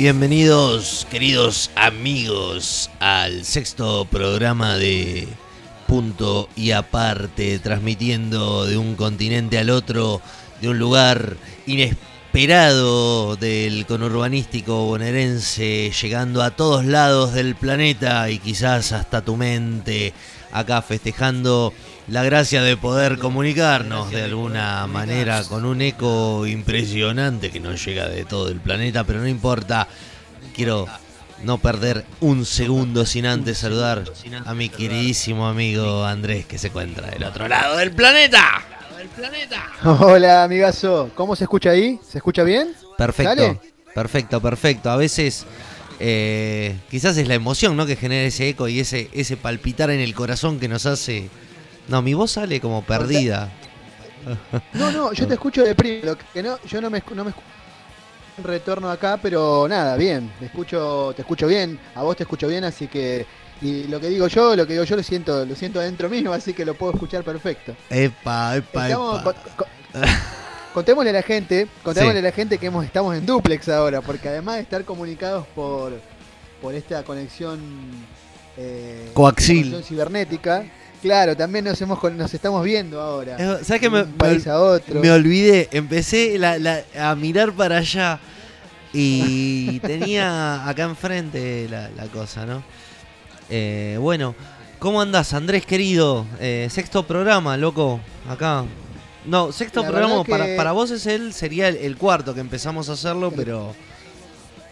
Bienvenidos, queridos amigos, al sexto programa de Punto y Aparte, transmitiendo de un continente al otro, de un lugar inesperado del conurbanístico bonaerense, llegando a todos lados del planeta y quizás hasta tu mente, acá festejando la gracia de poder comunicarnos de alguna manera con un eco impresionante que nos llega de todo el planeta, pero no importa. Quiero no perder un segundo sin antes saludar a mi queridísimo amigo Andrés que se encuentra del otro lado del planeta. Hola, amigazo. ¿Cómo se escucha ahí? ¿Se escucha bien? Perfecto. Perfecto, perfecto. A veces eh, quizás es la emoción, ¿no? Que genera ese eco y ese, ese palpitar en el corazón que nos hace. No, mi voz sale como perdida. No, no, yo te escucho de primero. Que no, yo no me, no me retorno acá, pero nada, bien. Te escucho, te escucho bien. A vos te escucho bien, así que. Y lo que digo yo, lo que digo yo lo siento, lo siento adentro mío, así que lo puedo escuchar perfecto. Epa, epa, Estamos- epa. con- con- contémosle a la gente, contémosle a la gente que hemos, estamos en duplex ahora, porque además de estar comunicados por, por esta conexión, eh, Coaxil. conexión cibernética, claro, también nos hemos nos estamos viendo ahora. ¿Sabes qué de me, un país me- a otro. me olvidé? Empecé la- la- a mirar para allá y tenía acá enfrente la, la cosa, ¿no? Eh, bueno, ¿cómo andás, Andrés querido? Eh, sexto programa, loco, acá. No, sexto programa para, que- para vos es el, sería el, el cuarto que empezamos a hacerlo, pero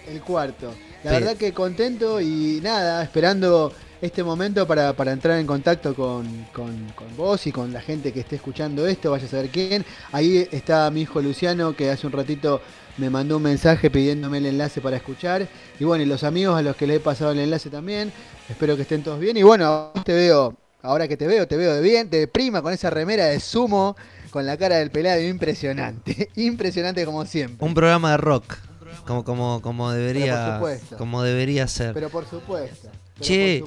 El cuarto. La verdad que contento y nada, esperando este momento para, para entrar en contacto con, con- con vos y con la gente que esté escuchando esto, vaya a saber quién. Ahí está mi hijo Luciano que hace un ratito me mandó un mensaje pidiéndome el enlace para escuchar. Y bueno, y los amigos a los que le he pasado el enlace también. Espero que estén todos bien. Y bueno, te veo, ahora que te veo, te veo de bien, de prima con esa remera de sumo, con la cara del pelado, impresionante. Impresionante como siempre. un programa de rock, como, como, como debería, como debería ser. Pero por supuesto. Che.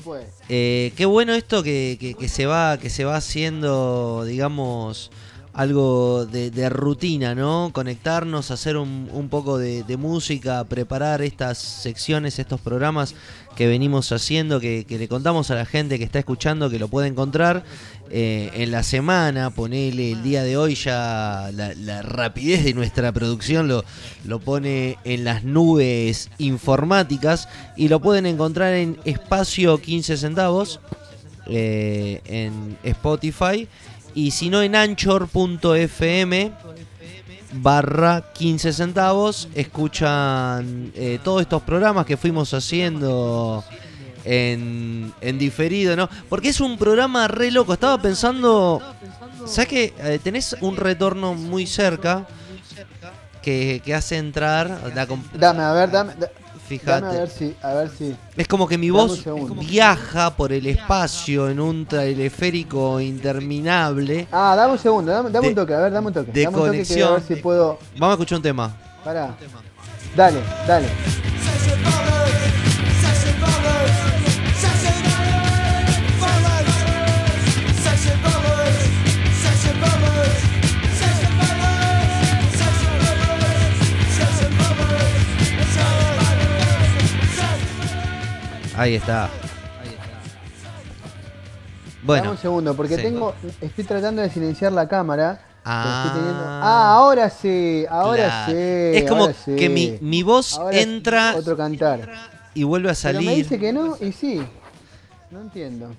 Eh, qué bueno esto que, que- que se va que se va haciendo, digamos, algo de, de rutina, ¿no? Conectarnos, hacer un, un poco de, música, preparar estas secciones, estos programas que venimos haciendo, que, le contamos a la gente que está escuchando que lo puede encontrar eh, en la semana, ponele el día de hoy ya la, rapidez de nuestra producción lo, lo pone en las nubes informáticas y lo pueden encontrar en espacio 15 centavos eh, en Spotify y si no en anchor.fm barra 15 centavos escuchan eh, todos estos programas que fuimos haciendo en, en diferido, ¿no? Porque es un programa re loco. Estaba pensando, ¿sabes que eh, tenés un retorno muy cerca que, que hace entrar? Dame, a ver, dame, da- Fíjate. dame a ver si, a ver si. Es como que mi Dame voz viaja por el espacio en un teleférico interminable. Ah, dame un segundo, dame, dame De- un toque, a ver, dame un toque. de dame un toque que a ver si puedo. Vamos a escuchar un tema. Pará. Dale, dale. Ahí está. Dame Bueno. un segundo, porque sí. tengo. Estoy tratando de silenciar la cámara. pero Ah. teniendo- ah, ahora sí, ahora Claro. sí. Es como sí. que mi, mi voz Ahora entra Otro cantar. y vuelve a Pero me salir. dice que no, y sí. No entiendo.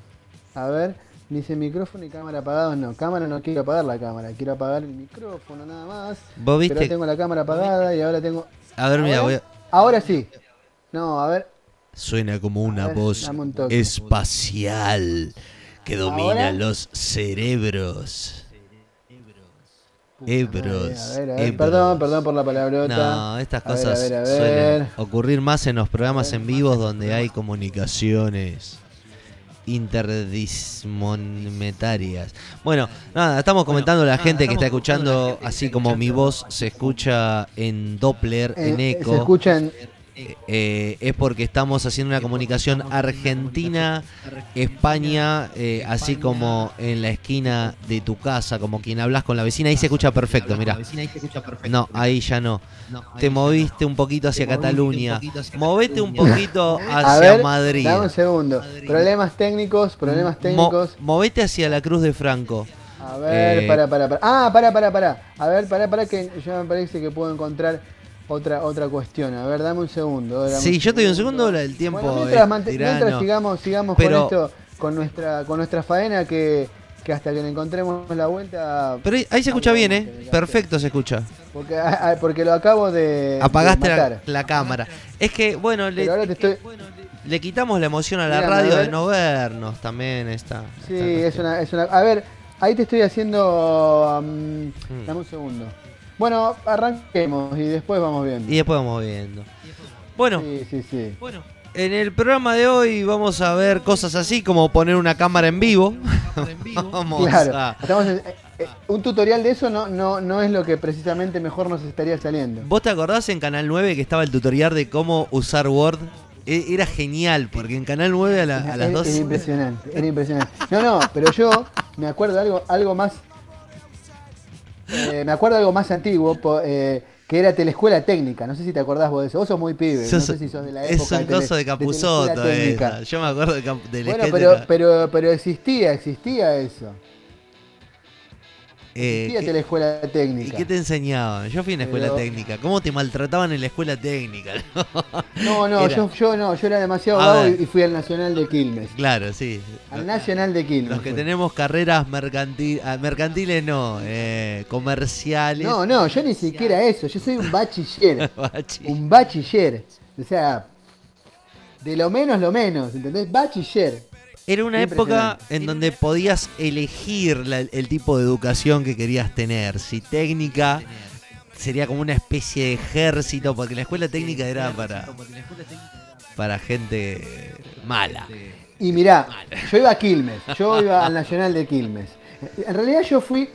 A ver, dice micrófono y cámara apagados. No, cámara no quiero apagar la cámara, quiero apagar el micrófono nada más. Vos Pero viste. tengo la cámara apagada y ahora tengo. A ver, mira, voy a- Ahora sí. No, a ver. Suena como una ver, voz un espacial que domina ¿Ahora? los cerebros. Puta Ebros. madre, A ver, a ver, ebros. perdón, perdón por la palabrota. No, estas A ver, cosas a ver, a suelen ocurrir más en los programas en vivos donde hay comunicaciones interdismonetarias. Bueno, nada, estamos comentando a la gente que está escuchando, así como mi voz se escucha en Doppler, en Eh, Se eco. escucha en, eh, es porque estamos haciendo una comunicación Argentina-España, eh, así como en la esquina de tu casa, como quien hablas con la vecina. Ahí se escucha perfecto, mira. No, ahí ya no. Te moviste un poquito hacia Cataluña. Movete un poquito hacia Madrid. Dame un segundo. Problemas técnicos, problemas técnicos. movete hacia la Cruz de Franco. A ver, para, para, para. Ah, para, para, para. A ver, para, para, que ya me parece que puedo encontrar otra otra cuestión. A ver, dame un segundo. sí, yo estoy un segundo, el tiempo. mientras, sigamos, sigamos con esto, con nuestra, con nuestra faena que, que hasta que le encontremos la vuelta. Pero ahí se escucha bien, ¿eh? Perfecto se escucha. Porque, ah, ah, porque lo acabo de. Apagaste la, cámara. Es que, bueno, le, le quitamos la emoción a la radio de no vernos también. Está, sí, es, una, es una. A ver, ahí te estoy haciendo. Um, dame un segundo. Bueno, arranquemos y después vamos viendo. Y después vamos viendo. Bueno, sí, sí, sí. bueno, en el programa de hoy vamos a ver cosas así como poner una cámara en vivo. vamos claro, eh, eh, un tutorial de eso no, no, no es lo que precisamente mejor nos estaría saliendo. ¿Vos te acordás en Canal 9 que estaba el tutorial de cómo usar Word? E, era genial, porque en Canal 9 a, las 2... Era impresionante, era impresionante. No, no, pero yo me acuerdo de algo, algo más eh, me acuerdo de algo más antiguo, eh, que era Telescuela Técnica. No sé si te acordás vos de eso. Vos sos muy pibe. no sé si sos de la época. Es un coso de Capuzoto. Yo me acuerdo de, de Bueno, pero, pero, pero existía, existía eso. Eh, la escuela técnica. ¿Y qué te enseñaban? Yo fui en la escuela técnica. ¿Cómo te maltrataban en la escuela técnica? No, no, yo, yo, no, yo era demasiado vago y fui al Nacional de Quilmes. Claro, sí. Al Nacional de Quilmes. Los que tenemos carreras mercantiles, ah, mercantiles no, eh, comerciales. No, no, yo ni siquiera eso, yo soy un bachiller. un bachiller. O sea, de lo menos lo menos, ¿entendés? Bachiller. Era una época en donde podías elegir el tipo de educación que querías tener. Si técnica sería como una especie de ejército, porque la escuela técnica era para, para gente mala. Y mirá, yo iba a Quilmes, yo iba al Nacional de Quilmes. En realidad yo fui,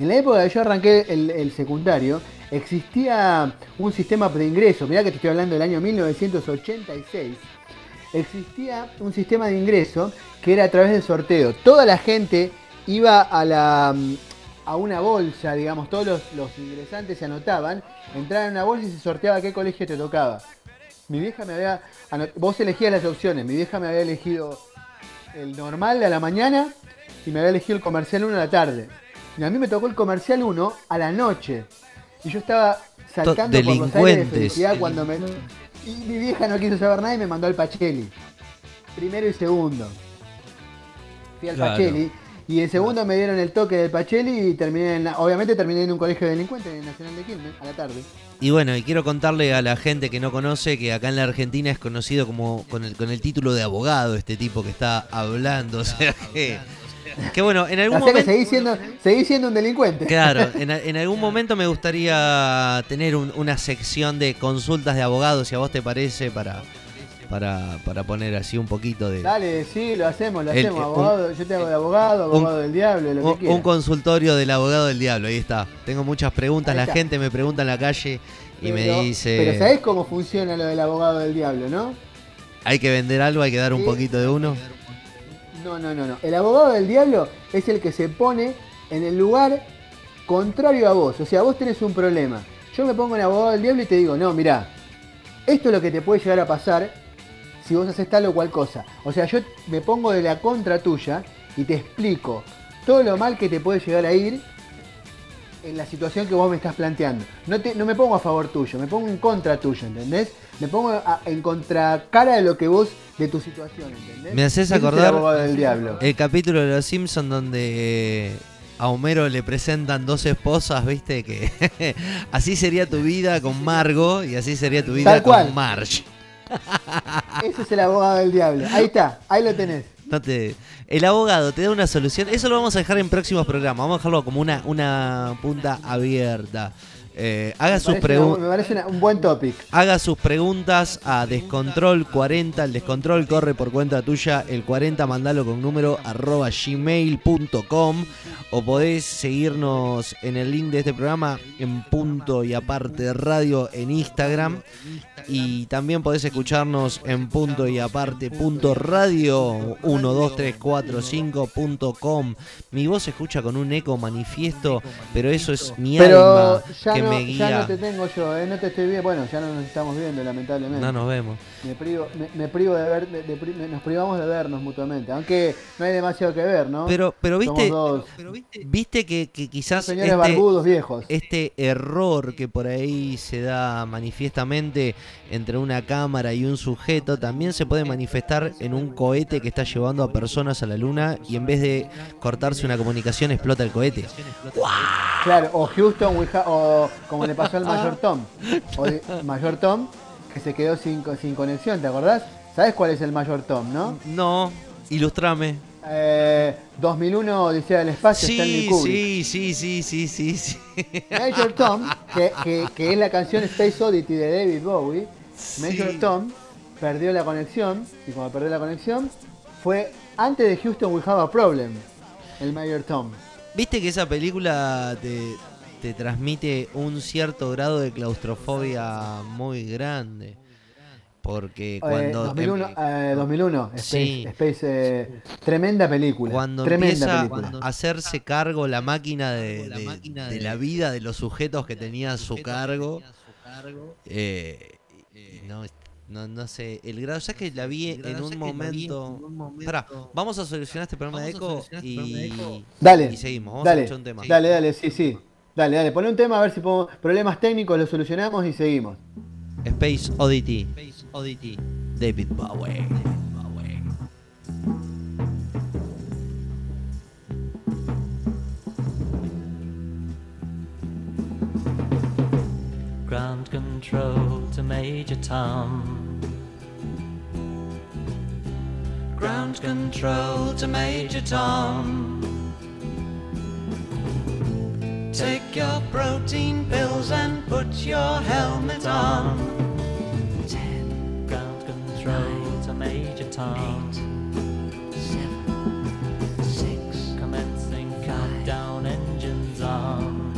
en la época que yo arranqué el, el secundario, existía un sistema de ingreso, mirá que te estoy hablando del año 1986 existía un sistema de ingreso que era a través del sorteo. Toda la gente iba a la a una bolsa, digamos, todos los, ingresantes se anotaban, entraban en una bolsa y se sorteaba qué colegio te tocaba. Mi vieja me había. Vos elegías las opciones. Mi vieja me había elegido el normal a la mañana y me había elegido el comercial 1 a la tarde. Y a mí me tocó el comercial 1 a la noche. Y yo estaba saltando por los aires de felicidad cuando me, y mi vieja no quiso saber nada y me mandó al Pacheli. Primero y segundo. Fui al Pacheli. Y en segundo me dieron el toque del Pacheli y terminé en obviamente terminé en un colegio de delincuentes en el Nacional de Quilmes a la tarde. Y bueno, y quiero contarle a la gente que no conoce que acá en la Argentina es conocido como con el, con el título de abogado este tipo que está hablando. O sea que que bueno, en algún momento. seguís siendo, siendo un delincuente. Claro, en, algún momento me gustaría tener una sección de consultas de abogados, si a vos te parece, para, para, para poner así un poquito de. Dale, sí, lo hacemos, lo hacemos. Abogado, yo tengo de abogado, abogado del diablo, lo un, que un consultorio del abogado del diablo, ahí está. Tengo muchas preguntas, la gente me pregunta en la calle y me dice. Pero ¿sabés cómo funciona lo del abogado del diablo, no? Hay que vender algo, hay que dar un poquito de uno. No, no, no, no. El abogado del diablo es el que se pone en el lugar contrario a vos. O sea, vos tenés un problema. Yo me pongo en abogado del diablo y te digo, no, mirá, esto es lo que te puede llegar a pasar si vos haces tal o cual cosa. O sea, yo me pongo de la contra tuya y te explico todo lo mal que te puede llegar a ir en la situación que vos me estás planteando. No, te, no me pongo a favor tuyo, me pongo en contra tuyo, ¿entendés? Me pongo en contra cara de lo que vos, de tu situación, ¿entendés? Me haces acordar el, diablo. el capítulo de Los Simpsons donde a Homero le presentan dos esposas, viste, que así sería tu vida con Margo y así sería tu vida con Marge. Ese es el abogado del diablo. Ahí está, ahí lo tenés. No te, el abogado te da una solución. Eso lo vamos a dejar en próximos programas. Vamos a dejarlo como una, una punta abierta. Eh, haga Me sus preguntas. me parece una- un buen topic. Haga sus preguntas a Descontrol 40. El Descontrol corre por cuenta tuya. El 40 mandalo con número arroba gmail.com. O podés seguirnos en el link de este programa en punto y aparte radio en Instagram. Y también podés escucharnos en punto y aparte punto radio 12345.com. Mi voz se escucha con un eco manifiesto, pero eso es mi Pero alma ya que no, me ya no te tengo yo, eh, no te estoy viendo. Bueno, ya no nos estamos viendo, lamentablemente. No nos vemos. Me privo, me, me privo de ver, de- de nos privamos de vernos mutuamente. Aunque no hay demasiado que ver, ¿no? Pero, pero viste, Somos dos viste que, que quizás señores este, barbudos viejos. este error que por ahí se da manifiestamente entre una cámara y un sujeto también se puede manifestar en un cohete que está llevando a personas a la luna y en vez de cortarse una comunicación explota el cohete. Claro, o Houston, we ha- o como le pasó al Mayor Tom. O de- Mayor Tom, que se quedó sin, co- sin conexión, ¿te acordás? ¿Sabes cuál es el Mayor Tom, no? No, ilustrame. Eh, 2001 Odisea del Espacio, Stanley Sí, Kubrick. sí, sí, sí, sí, sí, sí. Major Tom, que, que- que es la canción Space Oddity de David Bowie, Major Sí. Tom perdió la conexión, y cuando perdió la conexión, fue antes de Houston We Have a Problem, el Major Tom. Viste que esa película te, te transmite un cierto grado de claustrofobia muy grande. Porque Eh, cuando, 2001, em- eh, 2001, Space, Sí. Space, eh, tremenda película. cuando tremenda empieza película. a hacerse cargo la máquina de, de- de la vida de los sujetos que tenía a su cargo, eh, no, no, no sé, el grado, ya que la vi en un momento... Pará, vamos a solucionar este problema de eco y, Dale, y seguimos, vamos a dale, escuchar un tema. dale, dale, sí, sí. Dale, dale, pon un tema a ver si podemos, problemas técnicos los solucionamos y seguimos. Space Oddity. David Bowie. Ground control to Major Tom. Ground control to Major Tom. Take your protein pills and put your helmet on. Ten. Ground control to Major Tom. seven, six. Commencing countdown engines on.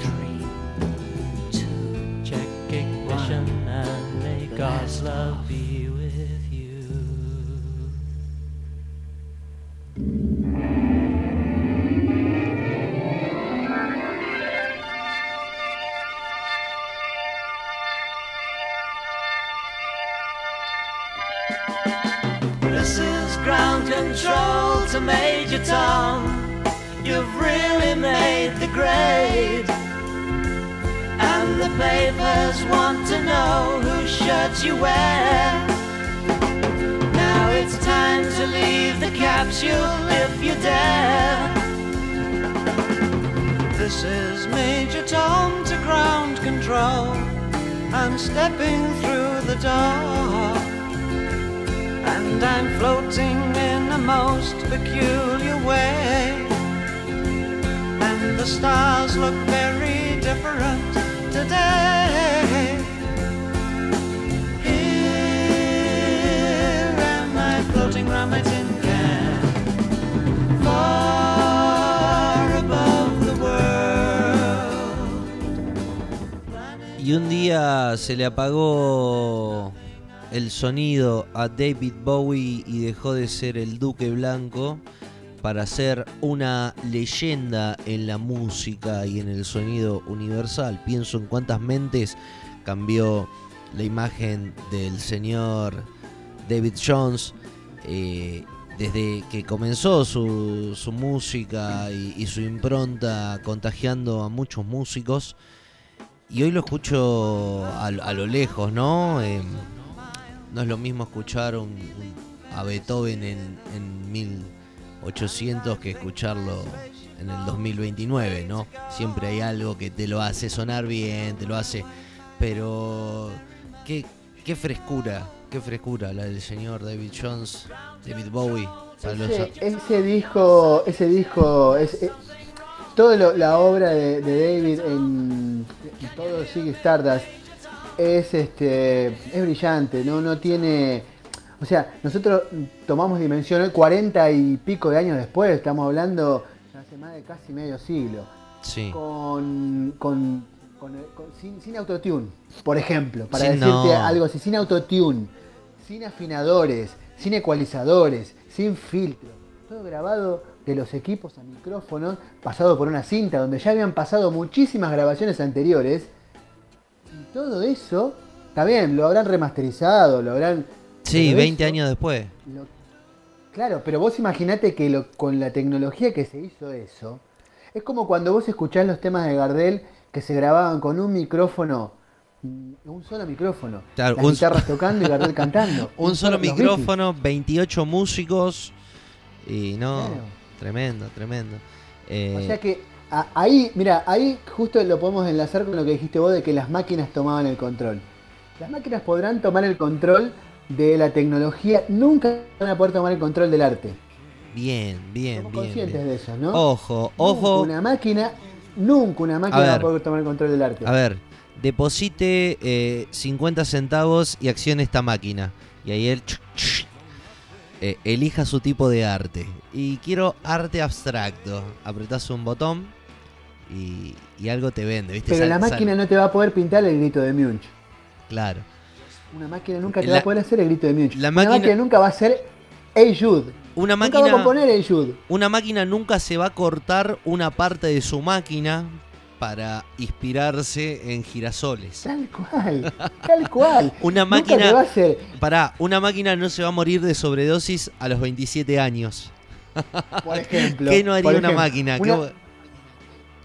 Three, two. Check ignition and may God's love control to Major Tom. You've really made the grade. And the papers want to know whose shirt you wear. Now it's time to leave the capsule if you dare. This is Major Tom to ground control. I'm stepping through the door. And I'm floating in a most peculiar way. And the stars look very different today. Here am I floating round my tin can. Far above the world. Y un día se le apagó el sonido a David Bowie y dejó de ser el Duque Blanco para ser una leyenda en la música y en el sonido universal. Pienso en cuántas mentes cambió la imagen del señor David Jones eh, desde que comenzó su, su música y, su impronta contagiando a muchos músicos. Y hoy lo escucho a, a lo lejos, ¿no? Em, no es lo mismo escuchar un- un- a Beethoven en, en 1800 que escucharlo en el 2029, ¿no? Siempre hay algo que te lo hace sonar bien, te lo hace... Pero... Qué, qué frescura, qué frescura la del señor David Jones, David Bowie. Ese, ese disco, ese disco, es, es- toda la obra de, de David en, en todo Ziggy Stardust es este es brillante, no, no tiene. O sea, nosotros tomamos dimensión hoy 40 y pico de años después, estamos hablando hace más de casi medio siglo. Sí. Con, con, con- con- sin, sin autotune, por ejemplo, para Sí, decirte no. algo así, sin autotune, sin afinadores, sin ecualizadores, sin filtro, todo grabado de los equipos a micrófonos, pasado por una cinta donde ya habían pasado muchísimas grabaciones anteriores. Todo eso, está bien, lo habrán remasterizado, lo habrán... Sí, pero 20 eso- años después. lo- claro, pero vos imaginate que lo- con la tecnología que se hizo eso, es como cuando vos escuchás los temas de Gardel que se grababan con un micrófono, mm, un solo micrófono, Claro, las un- guitarras tocando y Gardel cantando. Un solo micrófono, 28 músicos. Y no, Claro. tremendo, tremendo. Eh, O sea que a- ahí, mira, ahí justo lo podemos enlazar con lo que dijiste vos de que las máquinas tomaban el control. Las máquinas podrán tomar el control de la tecnología, nunca van a poder tomar el control del arte. bien, bien, Somos bien. conscientes bien. de eso, ¿no? Ojo, Nunca ojo. Una máquina, nunca una máquina va ver. a poder tomar el control del arte. A ver, deposite eh, 50 centavos y accione esta máquina. Y ahí él eh, elija su tipo de arte. Y quiero arte abstracto. Apretás un botón y, y algo te vende, ¿viste? Pero la máquina no te va a poder pintar el grito de Munch. Claro. Una máquina nunca te La- va a poder hacer el grito de Munch. la Una máquina- máquina nunca va a hacer Hey Jude. Una Nunca va a máquina, componer Jude. una máquina nunca se va a cortar una parte de su máquina para inspirarse en girasoles. Tal cual, tal cual. Una máquina- va a hacer. Pará, una máquina no se va a morir de sobredosis a los 27 años. Por ejemplo. ¿Qué no haría una máquina? una- ¿Qué-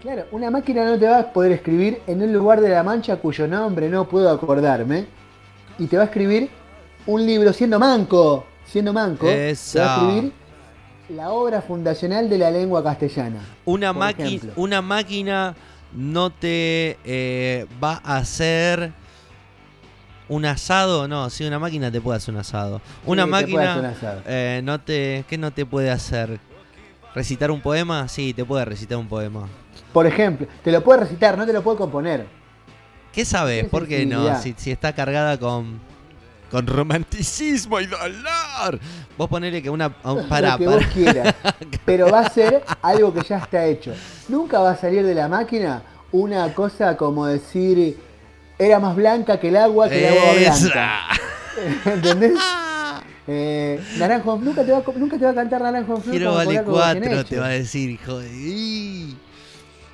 Claro, una máquina no te va a poder escribir en un lugar de la mancha cuyo nombre no puedo acordarme. Y te va a escribir un libro siendo manco. Siendo manco. Te va Esa. a escribir la obra fundacional de la lengua castellana. Una, ejemplo. una máquina no te eh, va a hacer un asado. No, sí, una máquina te puede hacer un asado. Una Sí, te puede hacer un máquina eh, no te, ¿qué no te puede hacer? ¿Recitar un poema? Sí, te puede recitar un poema. Por ejemplo, te lo puede recitar, no te lo puede componer. ¿Qué sabes? ¿Por qué no? Si, si está cargada con con romanticismo y dolor. Vos ponele que una un- lo que vos quieras. Pero va a ser algo que ya está hecho. Nunca va a salir de la máquina una cosa como decir era más blanca que el agua que el agua blanca. ¿Entendés? Eh, naranjo, nunca te, va, nunca te va a cantar Naranjo Quiero vale Polaco 4, Goyeneche. te va a decir, hijo de.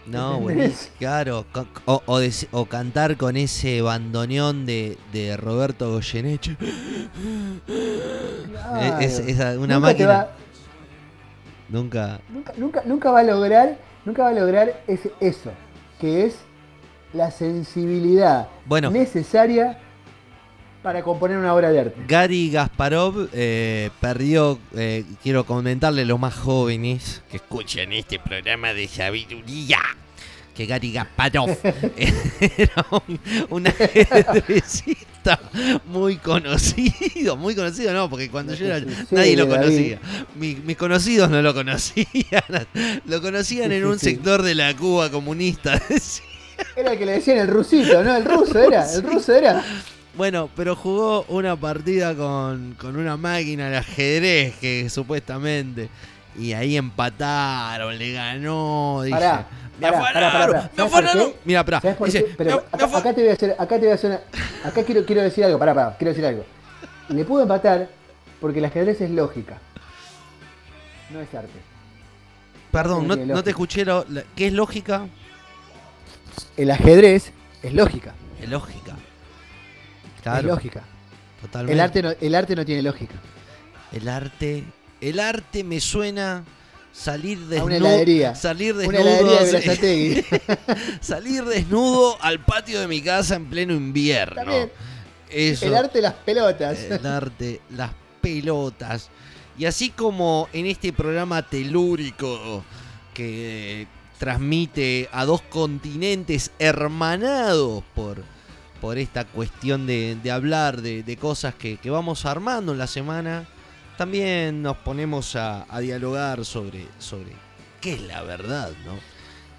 No, buenísimo. Claro, o, o dec- o cantar con ese bandoneón de, de Roberto Goyeneche. Claro. Es, es- esa- una Nunca máquina. va- Nunca. nunca, nunca, nunca va a lograr, nunca va a lograr ese- eso, que es la sensibilidad Bueno. necesaria para componer una obra de arte. Gary Gasparov eh, perdió, eh, quiero comentarle a los más jóvenes que escuchan este programa de sabiduría, que Gary Gasparov era un, un ajedrecista muy conocido, muy conocido no, porque cuando yo era nadie lo conocía, mis, mis conocidos no lo conocían, lo conocían en un sector de la Cuba comunista. Era el que le decían el rusito, ¿no? El ruso era, el ruso era. Bueno, pero jugó una partida con, con una máquina de ajedrez que supuestamente. Y ahí empataron, le ganó. Dije, Pará, me afanaron, me ¿sabes por afanaron. Mira, pará. Pero me- acá, acá te voy a hacer, acá te voy a hacer una- acá quiero, quiero decir algo, pará, pará, quiero decir algo. Le pudo empatar porque el ajedrez es lógica. No es arte. Perdón, no, te escuché. lo- la- ¿Qué es lógica? El ajedrez es lógica. Es lógica. Es lógica. totalmente. El arte, no, el arte no tiene lógica. El arte. El arte me suena salir A una desnudo. heladería. Salir Una heladería de desnudo. Salir desnudo al patio de mi casa en pleno invierno. Eso. El arte las pelotas. el arte, las pelotas. Y así como en este programa telúrico que transmite a dos continentes hermanados por, por esta cuestión de, de hablar de, cosas que, vamos armando en la semana, también nos ponemos a, dialogar sobre, sobre qué es la verdad, ¿no?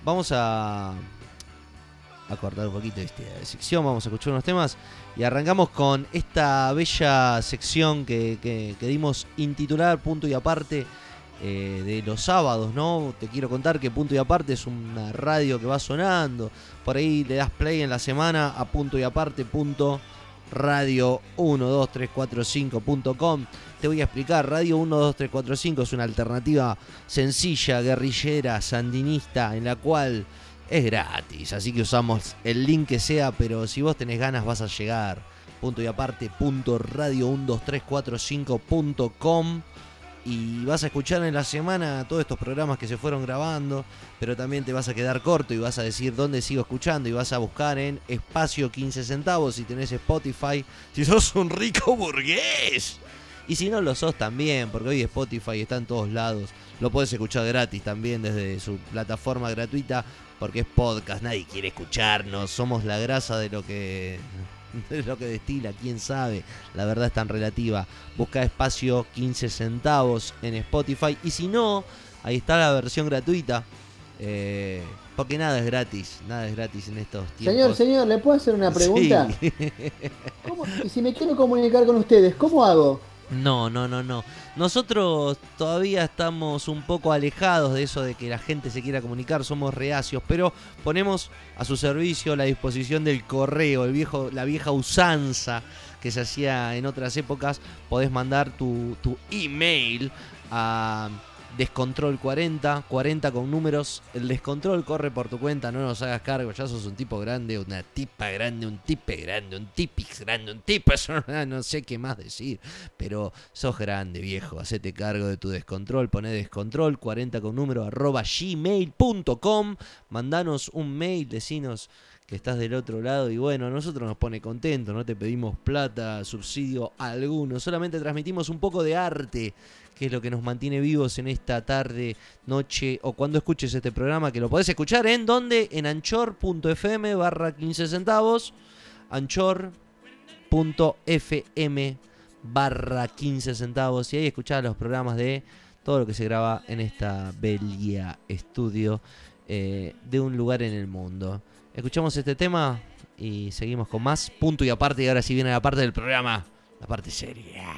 vamos a, a cortar un poquito esta sección, vamos a escuchar unos temas y arrancamos con esta bella sección que, que dimos intitular Punto y Aparte eh, de los sábados, ¿no? Te quiero contar que Punto y Aparte es una radio que va sonando. Por ahí le das play en la semana a punto y aparte punto radio 12345.com. Te voy a explicar, Radio 12345 es una alternativa sencilla, guerrillera, sandinista, en la cual es gratis, así que usamos el link que sea, pero si vos tenés ganas vas a llegar. Punto y aparte, punto radio 12345.com y vas a escuchar en la semana todos estos programas que se fueron grabando, pero también te vas a quedar corto y vas a decir dónde sigo escuchando y vas a buscar en espacio 15 centavos si tenés Spotify, si sos un rico burgués. Y si no lo sos también, porque hoy Spotify está en todos lados, lo puedes escuchar gratis también desde su plataforma gratuita, porque es podcast, nadie quiere escucharnos, somos la grasa de lo que es lo que destila, quién sabe. La verdad es tan relativa. Busca espacio 15 centavos en Spotify. Y si no, ahí está la versión gratuita. Eh, porque nada es gratis, nada es gratis en estos tiempos. Señor, señor, ¿le puedo hacer una pregunta? Sí. ¿Cómo- y si me quiero comunicar con ustedes, ¿cómo hago? No, no, no, no. Nosotros todavía estamos un poco alejados de eso de que la gente se quiera comunicar, somos reacios, pero ponemos a su servicio la disposición del correo, la vieja usanza que se hacía en otras épocas. Podés mandar tu, tu email a Descontrol 40, 40 con números. El descontrol corre por tu cuenta, no nos hagas cargo. Ya sos un tipo grande, una tipa grande, un tipe grande, un tipix grande, un tipo. No sé qué más decir. Pero sos grande, viejo. Hacete cargo de tu descontrol. Poné descontrol 40 con número arroba gmail.com. Mandanos un mail, decinos que estás del otro lado y bueno, a nosotros nos pone contento, no te pedimos plata, subsidio alguno, solamente transmitimos un poco de arte, que es lo que nos mantiene vivos en esta tarde, noche o cuando escuches este programa, que lo podés escuchar en donde, en anchor.fm barra 15 centavos, anchor.fm barra 15 centavos y ahí escuchás los programas de todo lo que se graba en esta bella estudio eh, de un lugar en el mundo. Escuchamos este tema y seguimos con más punto y aparte y ahora sí viene la parte del programa, la parte seria.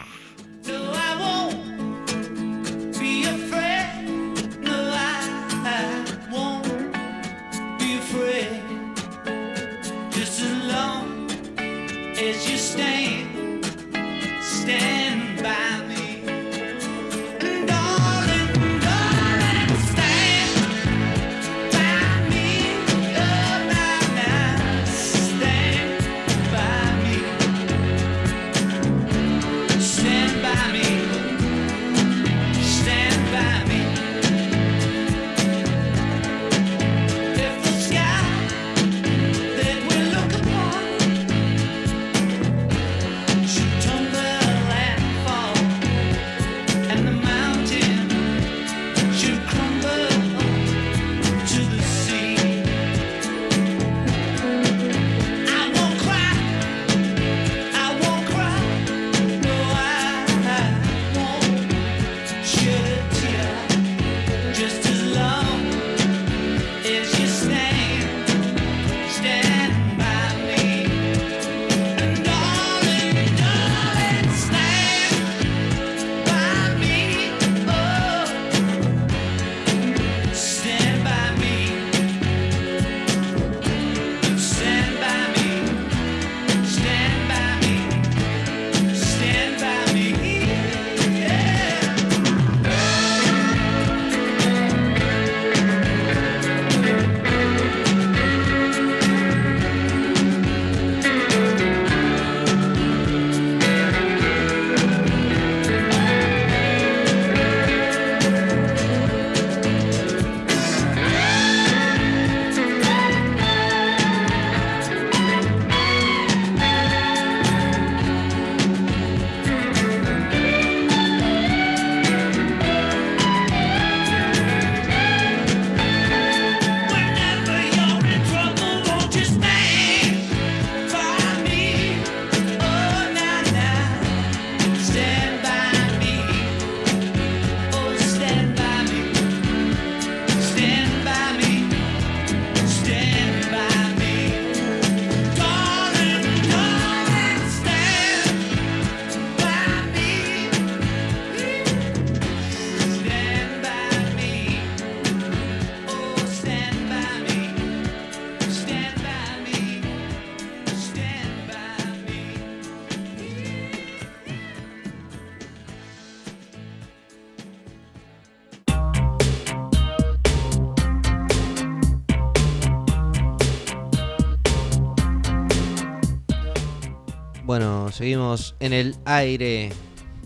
Seguimos en el aire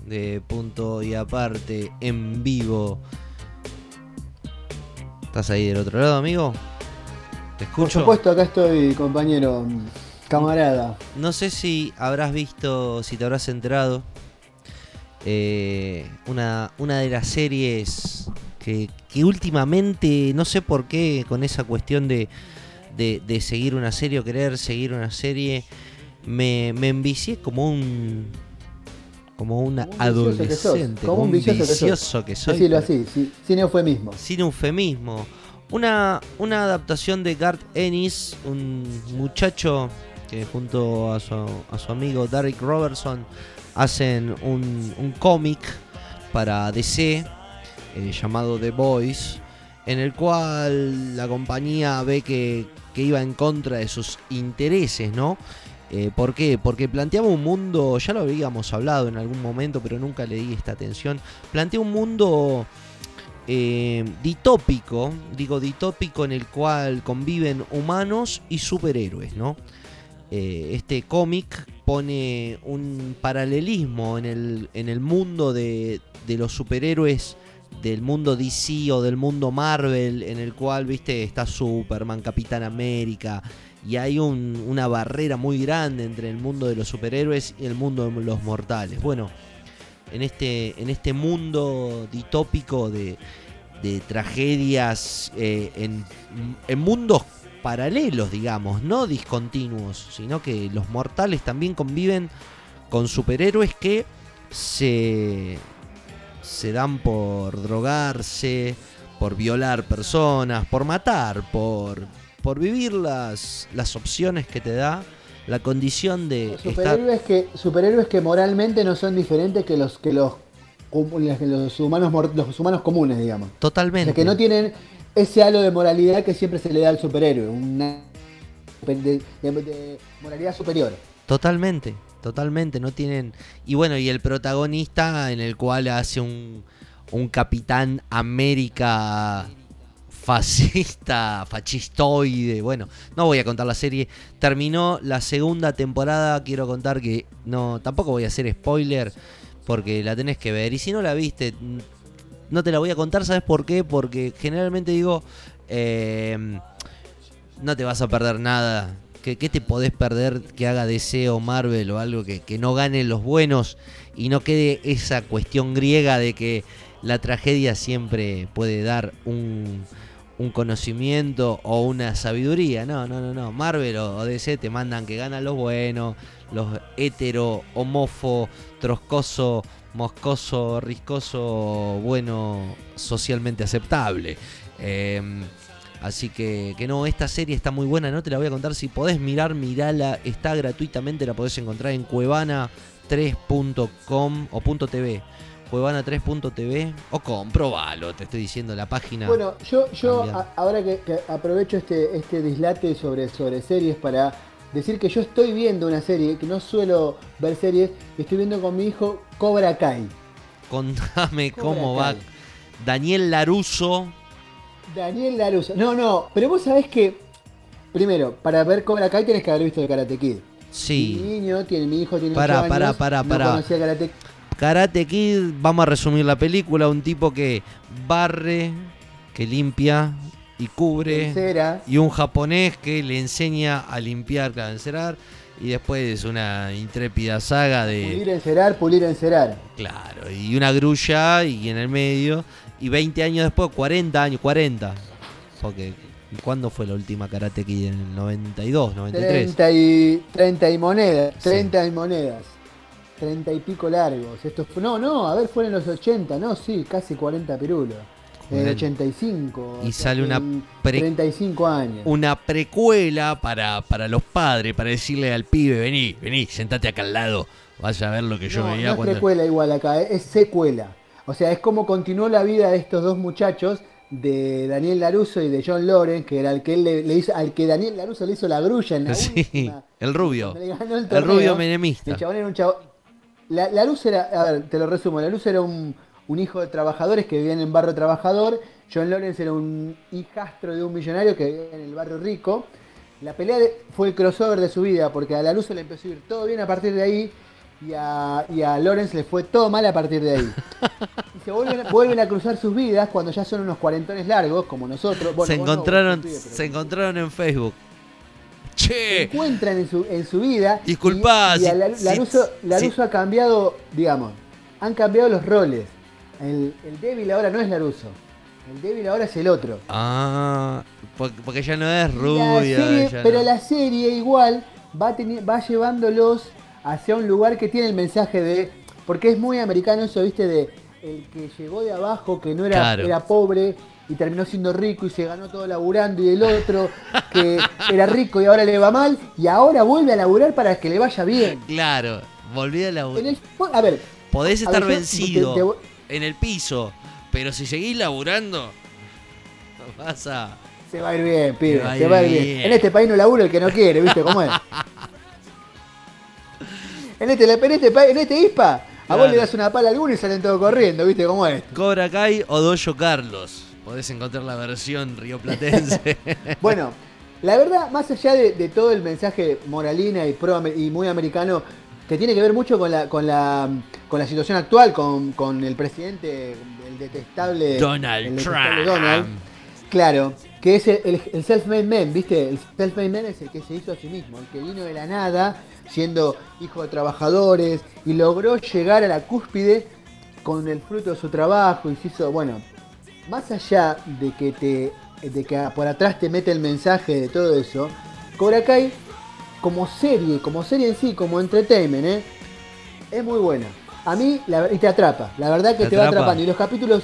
de punto y aparte en vivo. ¿Estás ahí del otro lado, amigo? Te Por escucho. supuesto, acá estoy, compañero, camarada. No sé si habrás visto, si te habrás enterado, eh, una, una de las series que, que últimamente, no sé por qué, con esa cuestión de, de, de seguir una serie o querer seguir una serie, me, me envicié como un... Como un adolescente, como un vicioso que sos. vicioso que soy. Decirlo así, sí, sin eufemismo. sin eufemismo. Una, una adaptación de Garth Ennis, un muchacho que junto a su, a su amigo Derek Robertson hacen un, un cómic para DC eh, llamado The Boys, en el cual la compañía ve que, que iba en contra de sus intereses, ¿no? Eh, ¿Por qué? Porque planteaba un mundo, ya lo habíamos hablado en algún momento, pero nunca le di esta atención. Plantea un mundo eh, ditópico, digo ditópico en el cual conviven humanos y superhéroes, ¿no? Eh, este cómic pone un paralelismo en el, en el mundo de, de los superhéroes del mundo DC o del mundo Marvel, en el cual, viste, está Superman, Capitán América, y hay un- una barrera muy grande entre el mundo de los superhéroes y el mundo de los mortales. Bueno, en este, en este mundo ditópico de, de tragedias eh, en, en mundos paralelos, digamos, no discontinuos, sino que los mortales también conviven con superhéroes que se, se dan por drogarse, por violar personas, por matar, por, por vivir las, las opciones que te da la condición de estar... Superhéroes que, superhéroes que moralmente no son diferentes que los que los, humanos los humanos comunes, digamos. O Totalmente. sea, que no tienen ese halo de moralidad que siempre se le da al superhéroe, una de, de- de moralidad superior. Totalmente, totalmente, no tienen... Y bueno, y el protagonista en el cual hace un, un capitán América fascista, fascistoide, bueno, no voy a contar la serie, terminó la segunda temporada, quiero contar que no, tampoco voy a hacer spoiler porque la tenés que ver. Y si no la viste, no te la voy a contar, ¿sabes por qué? Porque generalmente digo, eh, no te vas a perder nada. ¿Qué, qué te podés perder que haga DC o Marvel o algo que, que no ganen los buenos y no quede esa cuestión griega de que la tragedia siempre puede dar un, un conocimiento o una sabiduría? No, no, no, no. Marvel o, DC te mandan que ganan los buenos, los hetero, homófo, troscoso, moscoso, riscoso, bueno, socialmente aceptable. Em, Así que, que no, esta serie está muy buena, no te la voy a contar. Si podés mirar, mirala, está gratuitamente, la podés encontrar en cuevana3.com o .tv. Cuevana3.tv o comprobalo, te estoy diciendo la página. Bueno, yo, yo a- ahora que, que aprovecho este, este dislate sobre, sobre series para decir que yo estoy viendo una serie, que no suelo ver series, estoy viendo con mi hijo Cobra Kai. Contame Cobra cómo va. Daniel Laruso. Daniel Laruso. No, no, pero vos sabés que, primero, para ver Cobra Kai tenés que haber visto el Karate Kid. Mi Sí, niño, tiene, mi hijo tiene ocho años, pará, pará, no pará. conocía Karate Karate Kid, vamos a resumir la película. Un tipo que barre, que limpia y cubre. Y un japonés que le enseña a limpiar, claro, encerar, y después una intrépida saga Pulir, de, encerar, pulir, encerar. claro, y una grulla y en el medio, y 20 años después, 40 años, 40, porque ¿cuándo fue la última Karate Kid? ¿En el 92, 93? 30 y, 30 y monedas. Sí. 30 y monedas. 30 y pico largos. Esto no, no, a ver, fueron los 80, no, sí, casi 40 pirulos. En el Bueno. 85. Y o sea, sale una pre- 35 años. Una precuela para, para los padres, para decirle al pibe, vení, vení, sentate acá al lado, vaya a ver lo que yo no, veía no es cuando... precuela igual acá, es secuela. O sea, es como continuó la vida de estos dos muchachos, de Daniel Laruso y de John Lawrence, que era el que él le, le hizo, al que Daniel Laruso le hizo la grulla en la Sí, última- el rubio, cuando le ganó el el rubio menemista. El chabón era un chabón. La, la luz era, a ver, te lo resumo, la luz era un, un hijo de trabajadores que vivía en el barrio trabajador. John Lawrence era un hijastro de un millonario que vivía en el barrio rico. La pelea de- fue el crossover de su vida, porque a la luz le empezó a ir todo bien a partir de ahí y a, y a Lawrence le fue todo mal a partir de ahí. Y se vuelven, vuelven a cruzar sus vidas cuando ya son unos cuarentones largos, como nosotros. Bueno, se no, se encontraron en Facebook. Che, encuentran en su, en su vida. Disculpá, Y, la, Laruso, si- ha cambiado, digamos, han cambiado los roles. El, el débil ahora no es Laruso. El débil ahora es el otro. ah, porque, porque ya no es La rubia. serie- ya pero no. la serie igual va, teni- va llevándolos hacia un lugar que tiene el mensaje de. Porque es muy americano eso, viste, de el que llegó de abajo, que no era, Claro. era pobre y terminó siendo rico y se ganó todo laburando, y el otro que era rico y ahora le va mal, y ahora vuelve a laburar para que le vaya bien. Claro, volví a la. En el- a ver, Podés estar ver, vencido te- te- en el piso, pero si seguís laburando, vas a. Se va a ir bien, pibe, Te va a se va a ir bien. bien. En este país no labura el que no quiere, ¿viste cómo es? En este, en este, en este ISPA, a Claro. vos le das una pala a alguno y salen todos corriendo, ¿viste cómo es? Cobra Kai o Dojo Carlos. Podés encontrar la versión rioplatense. Bueno, la verdad, más allá de, de todo el mensaje moralina y, pro, y muy americano, que tiene que ver mucho con la, con la, con la situación actual, con, con el presidente, el detestable Donald el detestable Trump. Donald, Claro, que es el, el- el self-made man, ¿viste? El self-made man es el que se hizo a sí mismo, el que vino de la nada, siendo hijo de trabajadores, y logró llegar a la cúspide con el fruto de su trabajo, y se hizo, bueno, más allá de que te de que por atrás te mete el mensaje de todo eso, Cobra Kai, como serie, como serie en sí, como entertainment, ¿eh? es muy buena. A mí, la- y te atrapa, la verdad que Te te, va atrapa. atrapando. Y los capítulos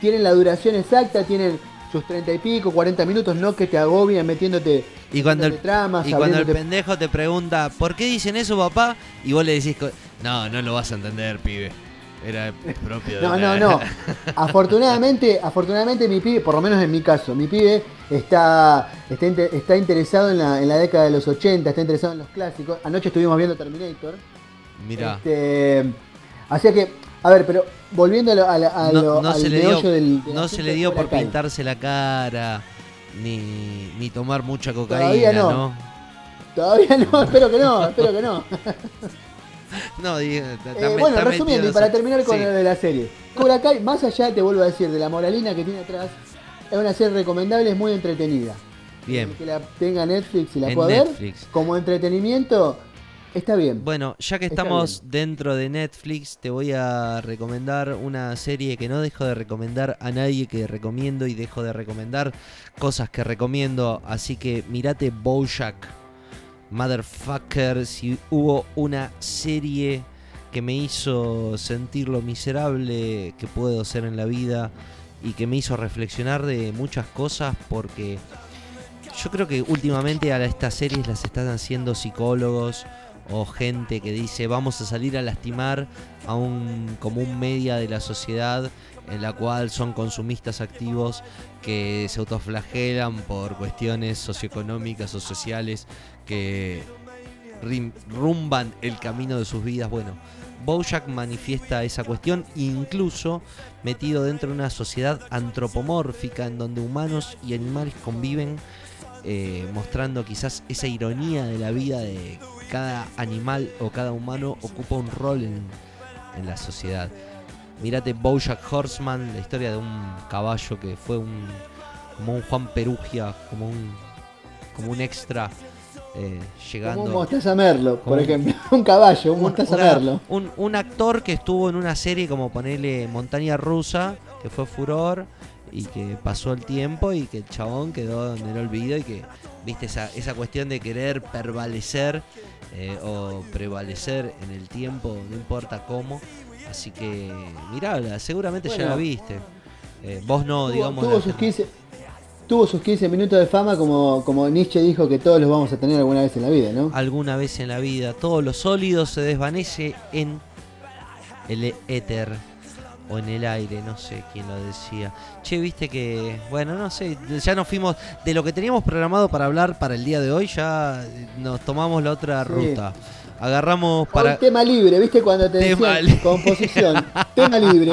tienen la duración exacta, tienen sus 30 y pico, 40 minutos, no que te agobian metiéndote, Y cuando el, tramas, y cuando el pendejo te pregunta, ¿por qué dicen eso, papá? Y vos le decís, no, no lo vas a entender, pibe. Era propio de No, una- no, no. Afortunadamente, afortunadamente mi pibe, por lo menos en mi caso, mi pibe está, está, está interesado en la, en la década de los 80, está interesado en los clásicos. Anoche estuvimos viendo Terminator. Mirá, Este, así que, a ver, pero volviendo a lo, a no, lo- no al se le dio, del, del no se le de dio por pintarse la cara, ni, ni tomar mucha Todavía cocaína, no. ¿no? Todavía no, espero que no, espero que no. No, Eh, está- bueno, resumiendo, y para terminar con sí. lo de la serie. Cobra Kai, más allá, te vuelvo a decir, de la moralina que tiene atrás, es una serie recomendable, es muy entretenida. Bien. Que la tenga Netflix y la En pueda Netflix. ver, como entretenimiento, está bien. Bueno, ya que Está estamos dentro de Netflix, te voy a recomendar una serie que no dejo de recomendar a nadie que recomiendo y dejo de recomendar cosas que recomiendo. Así que mirate Bojack, Motherfucker. Si hubo una serie que me hizo sentir lo miserable que puedo ser en la vida y que me hizo reflexionar de muchas cosas porque yo creo que últimamente a estas series las están haciendo psicólogos o gente que dice vamos a salir a lastimar a un común media de la sociedad en la cual son consumistas activos que se autoflagelan por cuestiones socioeconómicas o sociales que rumban el camino de sus vidas. Bueno, Bojack manifiesta esa cuestión, incluso metido dentro de una sociedad antropomórfica en donde humanos y animales conviven, eh, mostrando quizás esa ironía de la vida de cada animal o cada humano ocupa un rol en, en la sociedad. Mírate Bojack Horseman, la historia de un caballo que fue un como un Juan Perugia, como un como un extra eh, llegando Como un Mostaza Merlo, por un- ejemplo. Un caballo, un, un, Mostaza una- Merlo. un- un actor que estuvo en una serie como ponerle Montaña Rusa, que fue furor y que pasó el tiempo y que el chabón quedó en el olvido y que, viste, esa, esa cuestión de querer prevalecer eh, o prevalecer en el tiempo, no importa cómo. Así que, mirala, seguramente ya la viste. Eh, vos no, Tuvo, digamos. tuvo sus gente- 15, tuvo sus 15 minutos de fama como, como Nietzsche dijo que todos los vamos a tener alguna vez en la vida, ¿no? alguna vez en la vida. Todo lo sólido se desvanece en el éter o en el aire, no sé quién lo decía. Che, viste que, bueno, no sé, ya nos fuimos de lo que teníamos programado para hablar para el día de hoy, ya nos tomamos la otra Sí. ruta. Agarramos para... tema libre, ¿viste? Cuando te Tema decían composición, tema libre.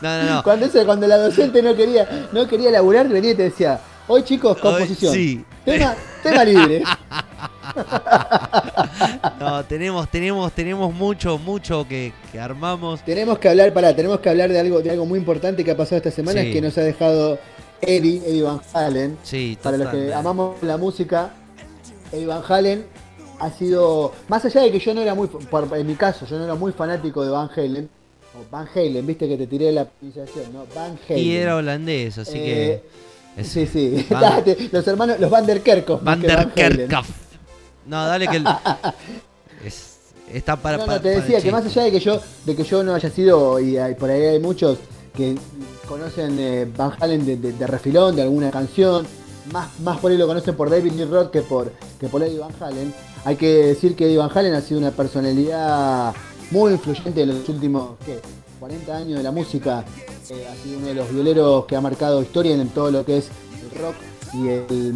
No, no, no. Cuando, cuando la docente no quería, no quería laburar, venía y te decía, hoy chicos, Hoy- composición. sí, Tema, tema libre. No, tenemos, tenemos, tenemos mucho, mucho que, que armamos. Tenemos que hablar, pará, tenemos que hablar de algo, de algo muy importante que ha pasado esta semana, Sí. es que nos ha dejado Eddie, Eddie Van Halen. Sí, Para los que amamos la música, Eddie Van Halen ha sido, más allá de que yo no era muy, en mi caso, yo no era muy fanático de Van Halen, o Van Halen, viste que te tiré la pronunciación, ¿no? Van Halen. Y era holandés, así Eh, que. es Sí, sí, Van- Date, los hermanos, los Van der Kerkhoff. Van der. Kerkhoff. No, dale que el- es- está para. No, para- no, te decía que más allá de que yo, de que yo no haya sido, y hay- por ahí hay muchos que conocen eh, Van Halen de, de- de refilón, de alguna canción, más, más por ahí lo conocen por David Lee Roth que por, que por Eddie Van Halen. Hay que decir que Eddie Van Halen ha sido una personalidad muy influyente en los últimos ¿qué? 40 años de la música. Eh, ha sido uno de los violeros que ha marcado historia en todo lo que es el rock y el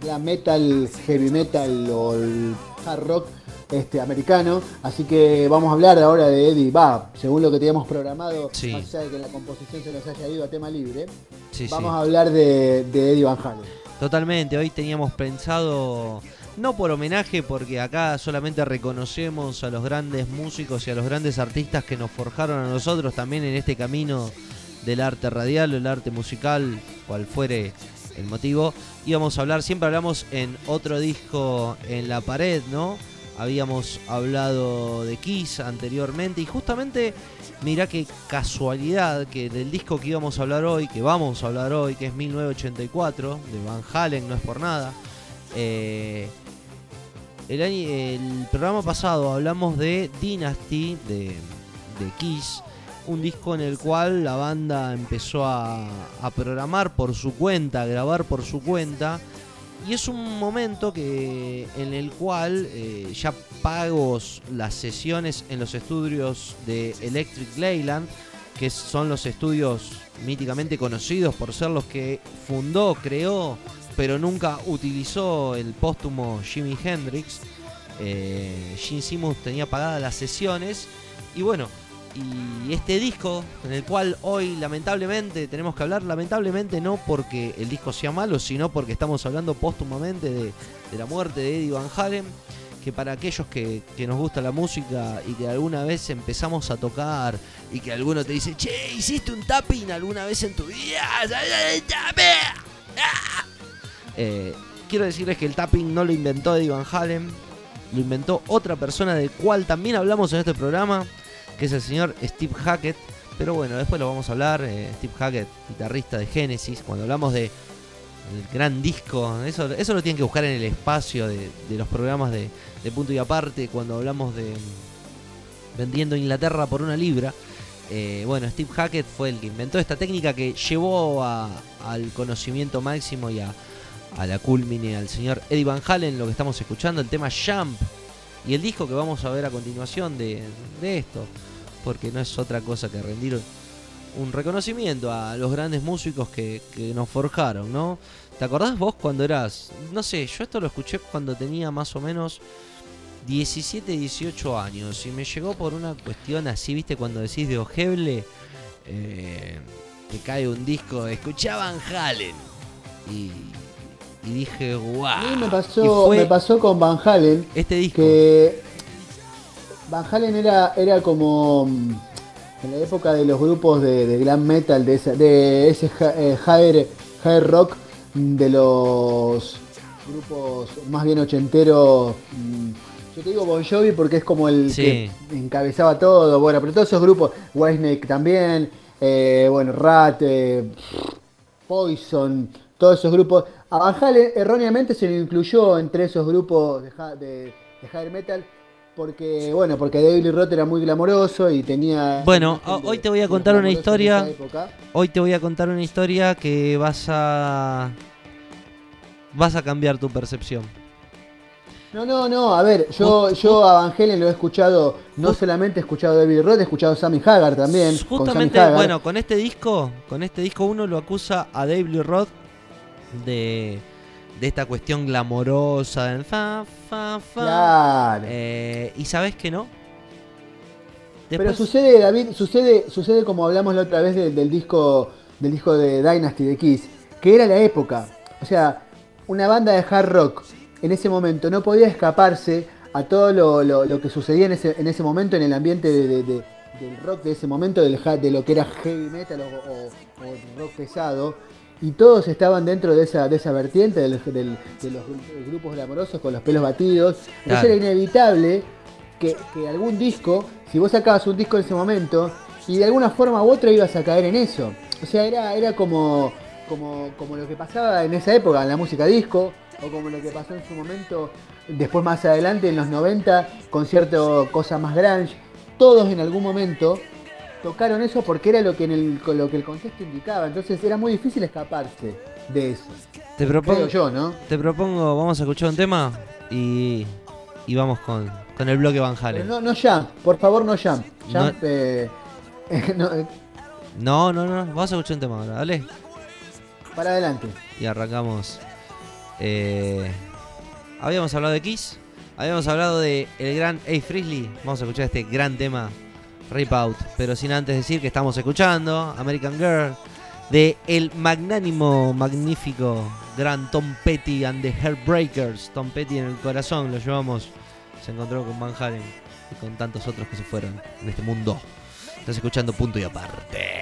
glam metal, heavy metal o el hard rock este, americano. Así que vamos a hablar ahora de Eddie. Va, según lo que teníamos programado, Sí. más allá de que la composición se nos haya ido a tema libre, Sí, sí. vamos a hablar de, de Eddie Van Halen. Totalmente, hoy teníamos pensado, no por homenaje, porque acá solamente reconocemos a los grandes músicos y a los grandes artistas que nos forjaron a nosotros también en este camino del arte radial el arte musical, cual fuere el motivo. Íbamos a hablar, siempre hablamos en otro disco en la pared, ¿no? Habíamos hablado de Kiss anteriormente y justamente Mirá qué casualidad que del disco que íbamos a hablar hoy, que vamos a hablar hoy, que es 1984, de Van Halen, no es por nada. eh, el, año- el programa pasado hablamos de Dynasty, de, de Kiss, un disco en el cual la banda empezó a, a programar por su cuenta, a grabar por su cuenta. Y es un momento que en el cual eh, ya pagos las sesiones en los estudios de Electric Leyland, que son los estudios míticamente conocidos por ser los que fundó, creó, pero nunca utilizó el póstumo Jimi Hendrix. Eh, Gene Simmons tenía pagadas las sesiones y bueno, y este disco, en el cual hoy lamentablemente tenemos que hablar, lamentablemente no porque el disco sea malo, sino porque estamos hablando póstumamente de, la muerte de Eddie Van Halen, que para aquellos que, que nos gusta la música y que alguna vez empezamos a tocar y que alguno te dice, che, ¿hiciste un tapping alguna vez en tu vida? ¡Ah! Eh, quiero decirles que el tapping no lo inventó Eddie Van Halen, lo inventó otra persona del cual también hablamos en este programa, que es el señor Steve Hackett. Pero bueno, después lo vamos a hablar. eh, Steve Hackett, guitarrista de Genesis. Cuando hablamos de el gran disco, eso, eso lo tienen que buscar en el espacio de, los programas de, punto y aparte. Cuando hablamos de vendiendo Inglaterra por una libra. Eh, bueno, Steve Hackett fue el que inventó esta técnica que llevó al conocimiento máximo y a, a la culmine al señor Eddie Van Halen, lo que estamos escuchando, el tema Jump y el disco que vamos a ver a continuación de, de esto, porque no es otra cosa que rendir un reconocimiento a los grandes músicos que, que nos forjaron, ¿no? ¿Te acordás vos cuando eras, no sé, yo esto lo escuché cuando tenía más o menos 17, 18 años y me llegó por una cuestión así, viste, cuando decís de Ojeble, eh, te cae un disco, escuchaban Halen y, y dije, wow. Me Y pasó, fue me pasó con Van Halen este disco. que Van Halen era, era como mm, en la época de los grupos de, de glam metal, de ese, de ese ja- eh, high, high rock mm, de los grupos más bien ochenteros. mm, Yo te digo Bon Jovi porque es como el Sí. que encabezaba todo. Bueno, pero todos esos grupos, Whitesnake también, eh, bueno, Rat, eh, Poison, todos esos grupos. A Van Halen erróneamente se lo incluyó entre esos grupos de, de, de hard metal porque, bueno, porque David Roth era muy glamoroso y tenía... Bueno, hoy te voy a contar una historia. Hoy te voy a contar una historia que vas a. vas a cambiar tu percepción. No, no, no, a ver, yo, yo a Van Halen lo he escuchado, no solamente he escuchado a David Roth, he escuchado a Sammy Hagar también. con Justamente, Sammy Hagar. bueno, con este disco, con este disco uno lo acusa a Lee Roth de, de esta cuestión glamorosa, del fa, fa, fa. Claro. Eh, y sabes que no. Pero sucede, David, sucede, sucede como hablamos la otra vez de- del disco del disco de Dynasty de Kiss, que era la época. O sea, una banda de hard rock en ese momento no podía escaparse a todo lo, lo- lo que sucedía en ese, en ese momento en el ambiente de- de- de- del rock de ese momento, del, de lo que era heavy metal o, o- o rock pesado. Y todos estaban dentro de esa, de esa vertiente del- del- de los gru- grupos glamorosos con los pelos batidos. Entonces Claro. era inevitable que, que algún disco, si vos sacabas un disco en ese momento, y de alguna forma u otra ibas a caer en eso. O sea, era, era como, como, como lo que pasaba en esa época, en la música disco, o como lo que pasó en su momento, después más adelante, en los 90, con cierta cosa más grunge. Todos en algún momento tocaron eso porque era lo que, en el, lo que el contexto indicaba. Entonces era muy difícil escaparse de eso. Te propongo, Creo yo, ¿no? te propongo, vamos a escuchar un tema y, y vamos con, con el bloque Van Pero Halen. no, no jump, por favor no jump. No- Jump, eh, no, eh, No, no, no, vamos a escuchar un tema ahora, dale. para adelante. Y arrancamos. Eh, habíamos hablado de Kiss, habíamos hablado de el gran A. Frizzly. Vamos a escuchar este gran tema, Rip Out. Pero sin antes decir que estamos escuchando American Girl de el magnánimo, magnífico, gran Tom Petty and the Heartbreakers. Tom Petty en el corazón, lo llevamos. Se encontró con Van Halen y con tantos otros que se fueron en este mundo. Estás escuchando punto y aparte.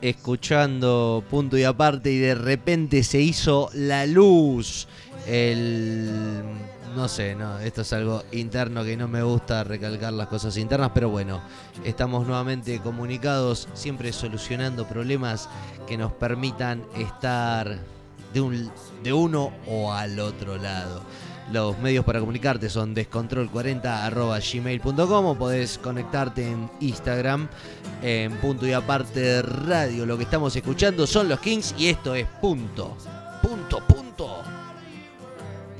Escuchando punto y aparte y de repente se hizo la luz. El no sé, no, esto es algo interno que no me gusta recalcar las cosas internas, pero bueno, estamos nuevamente comunicados, siempre solucionando problemas que nos permitan estar de, un, de uno o al otro lado. Los medios para comunicarte son descontrol40 o podés conectarte en Instagram en punto y aparte radio. Lo que estamos escuchando son los Kings y esto es punto, punto, punto.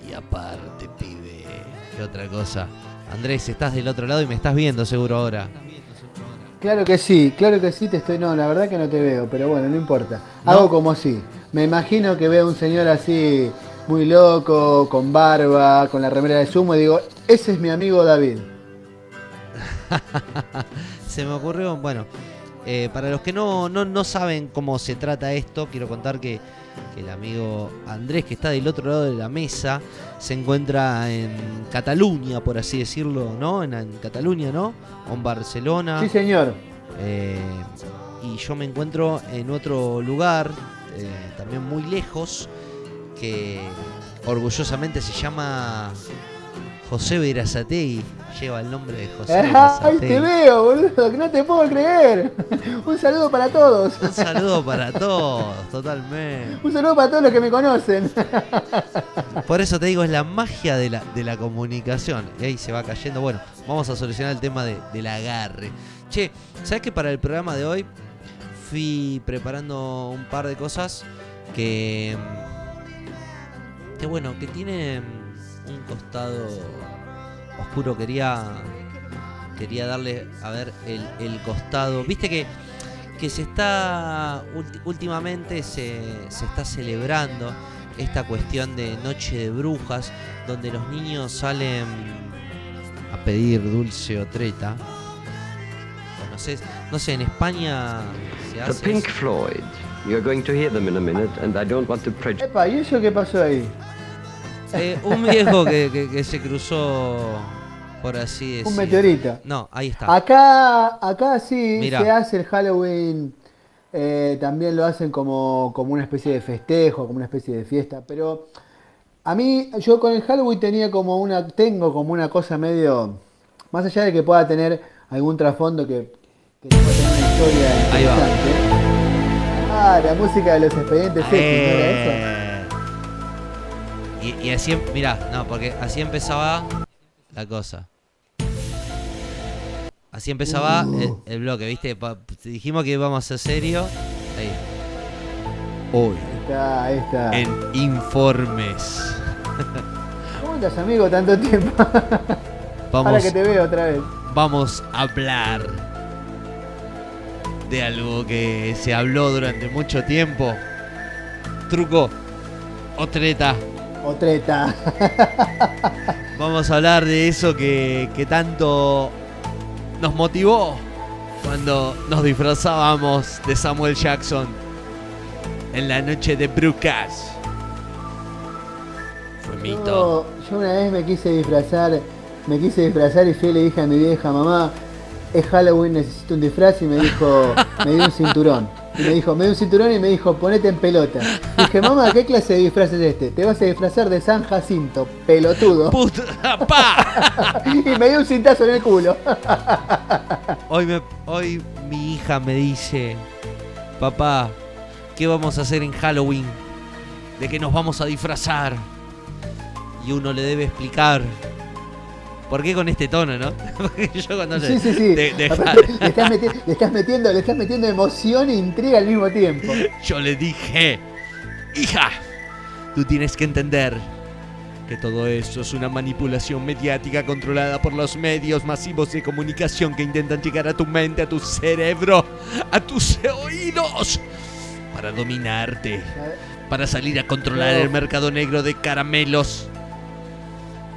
Y aparte, pibe, ¿qué otra cosa? Andrés, estás del otro lado y me estás viendo seguro ahora. Claro que sí, claro que sí te estoy. No, la verdad que no te veo, pero bueno, no importa. Hago como si. Me imagino que veo a un señor así muy loco, con barba, con la remera de sumo, y digo, ese es mi amigo David. se me ocurrió, bueno, eh, para los que no, no, saben cómo se trata esto, quiero contar que, el amigo Andrés, que está del otro lado de la mesa, se encuentra en Cataluña, por así decirlo, ¿no? En, Cataluña, ¿no? O en Barcelona. Sí, señor. Eh, y yo me encuentro en otro lugar, eh, también muy lejos, que orgullosamente se llama José Verazategui. Lleva el nombre de José ¡Ay, te veo, boludo! Que no te puedo creer. Un saludo para todos. Un saludo para todos, totalmente. Un saludo para todos los que me conocen. Por eso te digo, es la magia de la, de la comunicación. Y ahí se va cayendo. Bueno, vamos a solucionar el tema de, del agarre. Che, ¿sabes que para el programa de hoy fui preparando un par de cosas que que bueno, que tiene un costado oscuro. Quería quería darle a ver el, costado. Viste que, que se está últimamente se, se, está celebrando esta cuestión de Noche de Brujas, donde los niños salen a pedir dulce o treta. Conoces, no sé, en España se hace. The Pink Floyd. You're going to hear them in a minute, and I don't want to prejudice. Epa, ¿y eso qué pasó ahí? Eh, un viejo que, se cruzó, por así decirlo. Un meteorito. No, ahí está. Acá, acá sí se hace el Halloween. Eh, también lo hacen como, como una especie de festejo, como una especie de fiesta. Pero a mí, yo con el Halloween tenía como una, tengo como una cosa medio, más allá de que pueda tener algún trasfondo que, que pueda tener una historia Ahí interesante. Ah, la música de los expedientes X, ¿no era eso? Y, así, em, mirá, no, porque así empezaba la cosa. Así empezaba uh. el, bloque, ¿viste? dijimos que íbamos a ser serio. Ahí. Hoy. Está, ahí está. En informes. ¿Cómo andas, amigo, tanto tiempo? vamos, Ahora que te veo otra vez. Vamos a hablar de algo que se habló durante mucho tiempo. Truco o treta. O treta. Vamos a hablar de eso que, tanto nos motivó cuando nos disfrazábamos de Samuel Jackson en la noche de Brucas. Fue mito. Yo, una vez me quise disfrazar, me quise disfrazar y fui y le dije a mi vieja, mamá, es Halloween, necesito un disfraz y me dijo, me dio un cinturón. Y me dijo, me dio un cinturón y me dijo, ponete en pelota. dije, mamá, ¿qué clase de disfraz es este? Te vas a disfrazar de San Jacinto, pelotudo. Puta, pa. y me dio un cintazo en el culo. hoy, me, hoy mi hija me dice, papá, ¿qué vamos a hacer en Halloween? ¿De qué nos vamos a disfrazar? Y uno le debe explicar ¿Por qué con este tono, no? Porque yo cuando sí, sí, sí. le, estás metiendo, le estás metiendo emoción e intriga al mismo tiempo. Yo le dije, hija, tú tienes que entender que todo eso es una manipulación mediática controlada por los medios masivos de comunicación que intentan llegar a tu mente, a tu cerebro, a tus oídos, para dominarte, para salir a controlar el mercado negro de caramelos.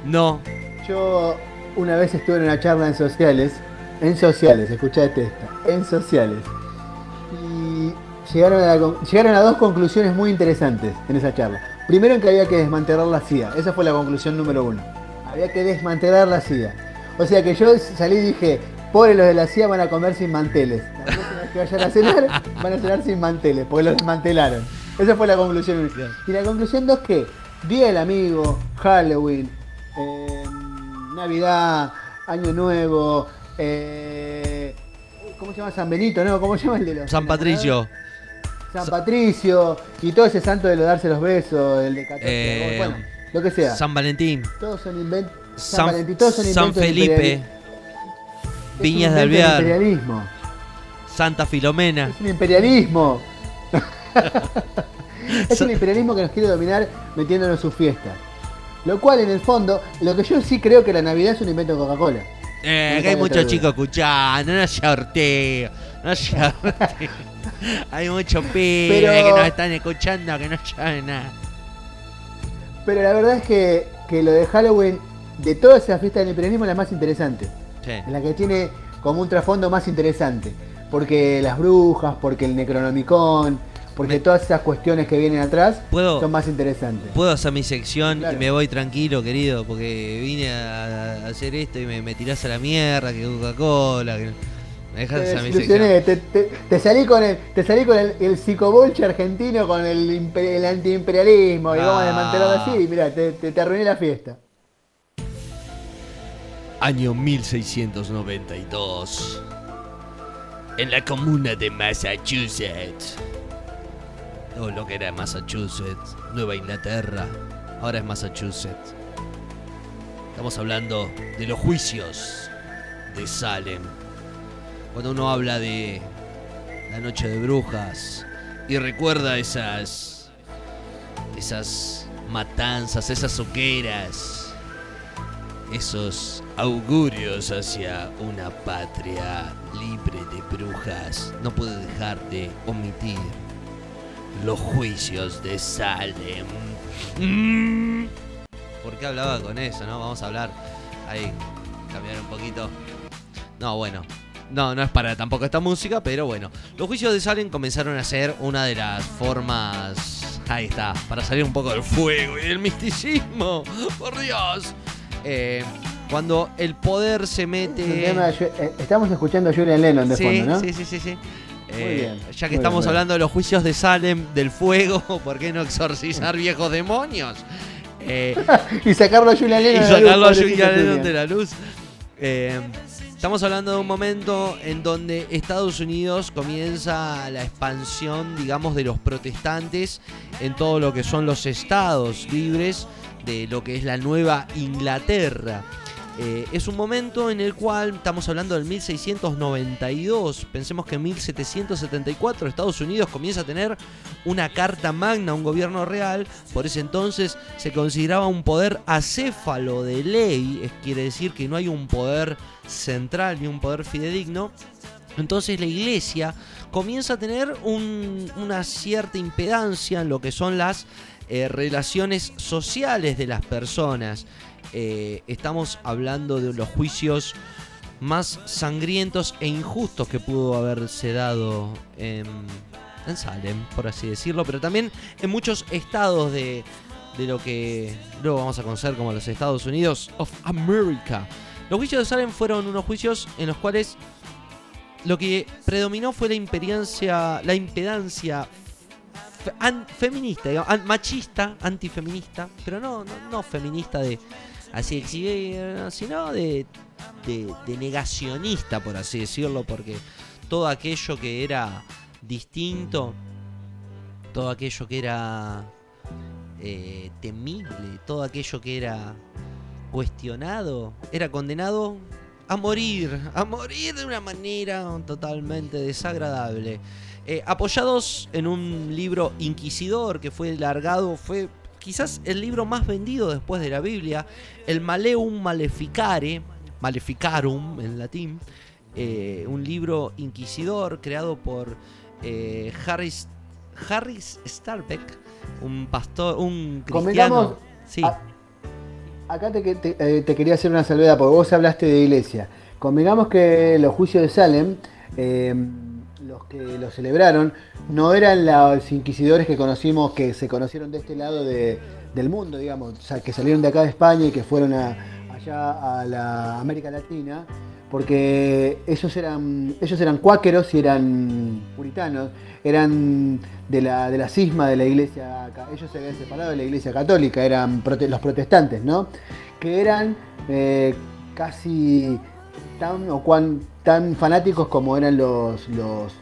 No, yo una vez estuve en una charla en sociales, en sociales, escuchate esta, en sociales. Y llegaron a, dos conclusiones muy interesantes en esa charla. Primero en que había que desmantelar la CIA, esa fue la conclusión número uno. Había que desmantelar la CIA. O sea que yo salí y dije, pobre los de la CIA van a comer sin manteles. La próxima vez que vayan a cenar van a cenar sin manteles, porque los desmantelaron. Esa fue la conclusión. Y la conclusión dos que Día del Amigo, Halloween, eh, Navidad, Año Nuevo, eh, ¿cómo se llama San Benito? No, ¿cómo se llama el de los San Patricio. San Patricio y todo ese santo de lo darse los besos, el de 14 de agosto, Eh, bueno, lo que sea. San Valentín. todos son inventos. San, San, Valentín, todos son San Felipe. Viñas de Alvear. imperialismo. Santa Filomena. Es un imperialismo. es un imperialismo que nos quiere dominar metiéndonos en sus fiestas. Lo cual, en el fondo, lo que yo sí creo que la Navidad es un invento de Coca-Cola. Eh, que hay muchos chicos escuchando, no sorteo, no sorteo. hay muchos pibes Pero- que nos están escuchando que no saben nada. Pero la verdad es que, que lo de Halloween, de todas esas fiestas del imperialismo, es la más interesante. Sí. Es la que tiene como un trasfondo más interesante. Porque las brujas, porque el Necronomicon, porque Me- todas esas cuestiones que vienen atrás ¿Puedo- son más interesantes. Puedo hacer mi sección Claro. y me voy tranquilo, querido, porque vine a a hacer esto y me, me tirás a la mierda, que Coca-Cola, que me Te dejas hacer mi sección. te, te- te salí con el, te salí con el, el psicobolche argentino con el, imper- el antiimperialismo y vamos a Ah. desmantelarlo así y mira, te, te, te arruiné la fiesta. Año 1692. En la comuna de Massachusetts. O lo que era Massachusetts, Nueva Inglaterra. Ahora es Massachusetts. Estamos hablando de los juicios de Salem. Cuando uno habla de la noche de brujas y recuerda esas esas matanzas, esas hogueras, esos augurios hacia una patria libre de brujas, no puede dejar de omitir los juicios de Salem. Mm. ¿Por qué hablaba con eso, no? Vamos a hablar ahí, cambiar un poquito. No, bueno. No, no es para tampoco esta música, pero bueno. Los juicios de Salem comenzaron a ser una de las formas. Ahí está, para salir un poco del fuego y del misticismo. Por Dios. Eh, cuando el poder se mete. estamos escuchando a Julian Lennon de sí, fondo, ¿no? sí, sí, sí, sí. Eh, ya muy que estamos bien, hablando de los juicios de Salem, del fuego, ¿por qué no exorcizar viejos demonios? Eh, Y sacarlo a Julian y Lennon. de la luz, sacarlo a Julian Lennon de la luz. Eh, estamos hablando de un momento en donde Estados Unidos comienza la expansión, digamos, de los protestantes en todo lo que son los estados libres de lo que es la Nueva Inglaterra. Eh, es un momento en el cual estamos hablando del 1692. Pensemos que en 1774 Estados Unidos comienza a tener una carta magna, un gobierno real. Por ese entonces se consideraba un poder acéfalo de ley, es, quiere decir que no hay un poder central ni un poder fidedigno. Entonces la iglesia comienza a tener un- una cierta impedancia en lo que son las eh, relaciones sociales de las personas. Eh, estamos hablando de los juicios más sangrientos e injustos que pudo haberse dado en, en Salem, por así decirlo, pero también en muchos estados de, de lo que luego vamos a conocer como los Estados Unidos of America. Los juicios de Salem fueron unos juicios en los cuales lo que predominó fue la impedancia, la impedancia fe- an- feminista, digamos, machista, antifeminista, pero no, no, no feminista de así exhibir, sino de, de, de negacionista, por así decirlo, porque todo aquello que era distinto, todo aquello que era eh, temible, todo aquello que era cuestionado, era condenado a morir, a morir de una manera totalmente desagradable. Eh, apoyados en un libro inquisidor que fue largado, fue quizás el libro más vendido después de la Biblia, el Maleum Maleficare, Maleficarum en latín, eh, un libro inquisidor creado por eh, Harris, Harris Starbeck, un pastor, un cristiano. Sí. Acá te, que- te- eh, te quería hacer una salvedad, porque vos hablaste de iglesia. Convengamos que los juicios de Salem, eh, los que los celebraron, no eran los inquisidores que conocimos, que se conocieron de este lado de- del mundo, digamos, o sea, que salieron de acá de España y que fueron a- allá a la América Latina. porque ellos eran, ellos eran cuáqueros y eran puritanos, eran de la, de la cisma de la iglesia, ellos se habían separado de la iglesia católica, eran los protestantes, ¿no? Que eran eh, casi tan o cuan, tan fanáticos como eran los, los,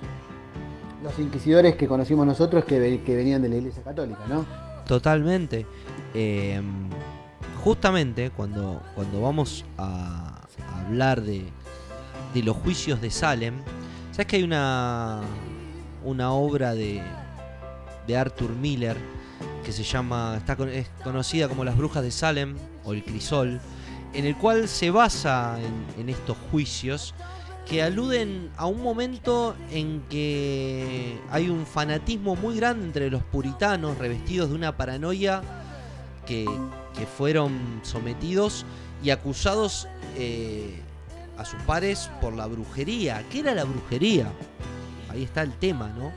los inquisidores que conocimos nosotros que, que venían de la iglesia católica, ¿no? Totalmente. Eh, justamente cuando, cuando vamos a, hablar de, de los juicios de Salem, ¿sabes que hay una, una obra de, de Arthur Miller que se llama, está es conocida como Las Brujas de Salem o El Crisol, en el cual se basa en estos juicios que aluden a un momento en que hay un fanatismo muy grande entre los puritanos revestidos de una paranoia que, que fueron sometidos y acusados eh, a sus pares por la brujería. ¿Qué era la brujería? Ahí está el tema, ¿no?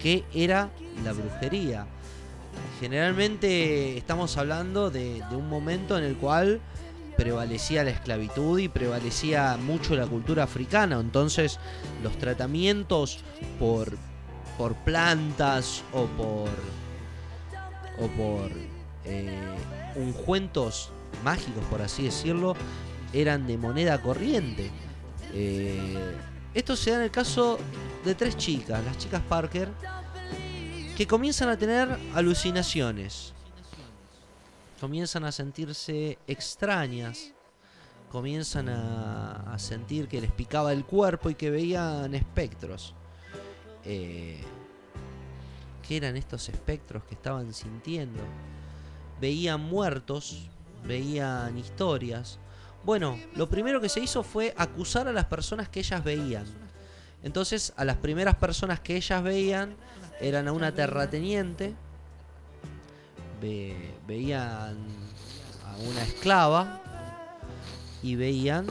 ¿Qué era la brujería? Generalmente estamos hablando de, de un momento en el cual prevalecía la esclavitud y prevalecía mucho la cultura africana. Entonces los tratamientos por, por plantas o por, o por eh, mágicos, por así decirlo, eran de moneda corriente. Eh, esto se da en el caso de tres chicas, las chicas Parker, que comienzan a tener alucinaciones. Comienzan a sentirse extrañas. Comienzan a, sentir que les picaba el cuerpo y que veían espectros. Eh, ¿Qué eran estos espectros que estaban sintiendo? Veían muertos, veían historias. Bueno, lo primero que se hizo fue acusar a las personas que ellas veían. Entonces, a las primeras personas que ellas veían eran a una terrateniente, ve- veían a una esclava y veían,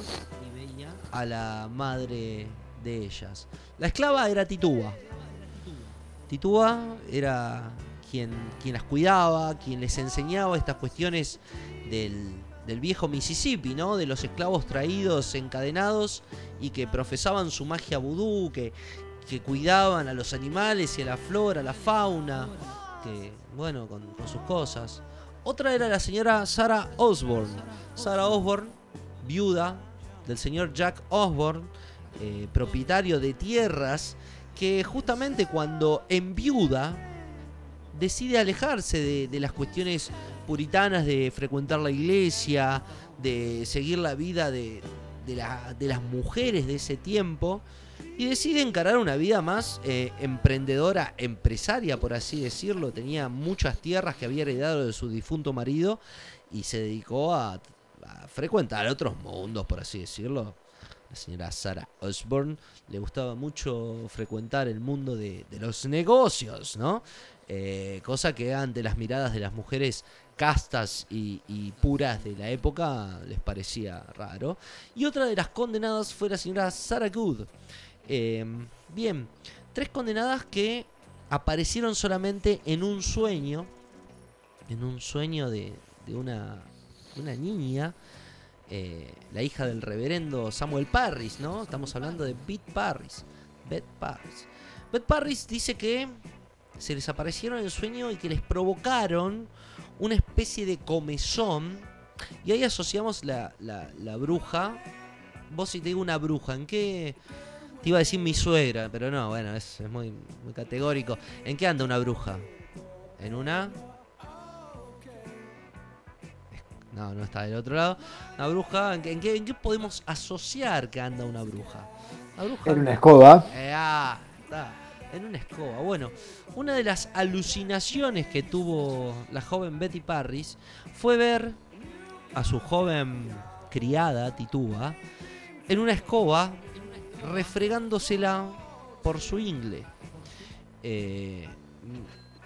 a la madre de ellas. La esclava era Titúa. Titúa era quien, quien las cuidaba, quien les enseñaba estas cuestiones del, del viejo Mississippi, ¿no? De los esclavos traídos encadenados y que profesaban su magia vudú, que, que cuidaban a los animales y a la flora, a la fauna, bueno, con, sus cosas. Otra era la señora Sarah Osborne. Sarah Osborne, viuda del señor Jack Osborne, eh, propietario de tierras, que justamente cuando enviuda decide alejarse de, las cuestiones puritanas de frecuentar la iglesia, de seguir la vida de las mujeres de ese tiempo y decide encarar una vida más eh, emprendedora, empresaria, por así decirlo. Tenía muchas tierras que había heredado de su difunto marido y se dedicó a, a frecuentar otros mundos, por así decirlo. La señora Sarah Osborne le gustaba mucho frecuentar el mundo de, de los negocios, ¿no? Eh, cosa que ante las miradas de las mujeres castas y, y puras de la época les parecía raro. Y otra de las condenadas fue la señora Sarah Good. Eh, bien, tres condenadas que aparecieron solamente en un sueño, en un sueño de, de una, una niña, eh, la hija del reverendo Samuel Parris, ¿no? Estamos hablando de Beth Parris. Beth Parris. Beth Parris dice que se les aparecieron en el sueño y que les provocaron una especie de comezón. Y ahí asociamos la, la- la bruja. Vos si te digo una bruja, ¿en qué? Te iba a decir mi suegra, pero no, bueno, es, es muy, muy categórico. ¿En qué anda una bruja? ¿En una? No, no está del otro lado. Una bruja, ¿en qué, en en podemos asociar que anda una bruja? La bruja Era una escoba. eh, ah, está. En una escoba. Bueno, una de las alucinaciones que tuvo la joven Betty Parris fue ver a su joven criada, Titúa, en una escoba refregándosela por su ingle. Eh,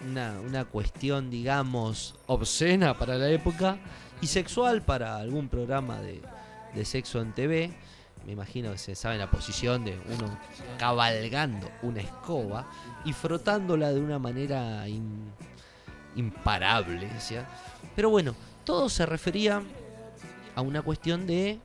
una, una cuestión, digamos, obscena para la época y sexual para algún programa de, de sexo en TV. Me imagino que se sabe la posición de uno cabalgando una escoba y frotándola de una manera imparable. decía. Pero bueno, todo se refería a una cuestión de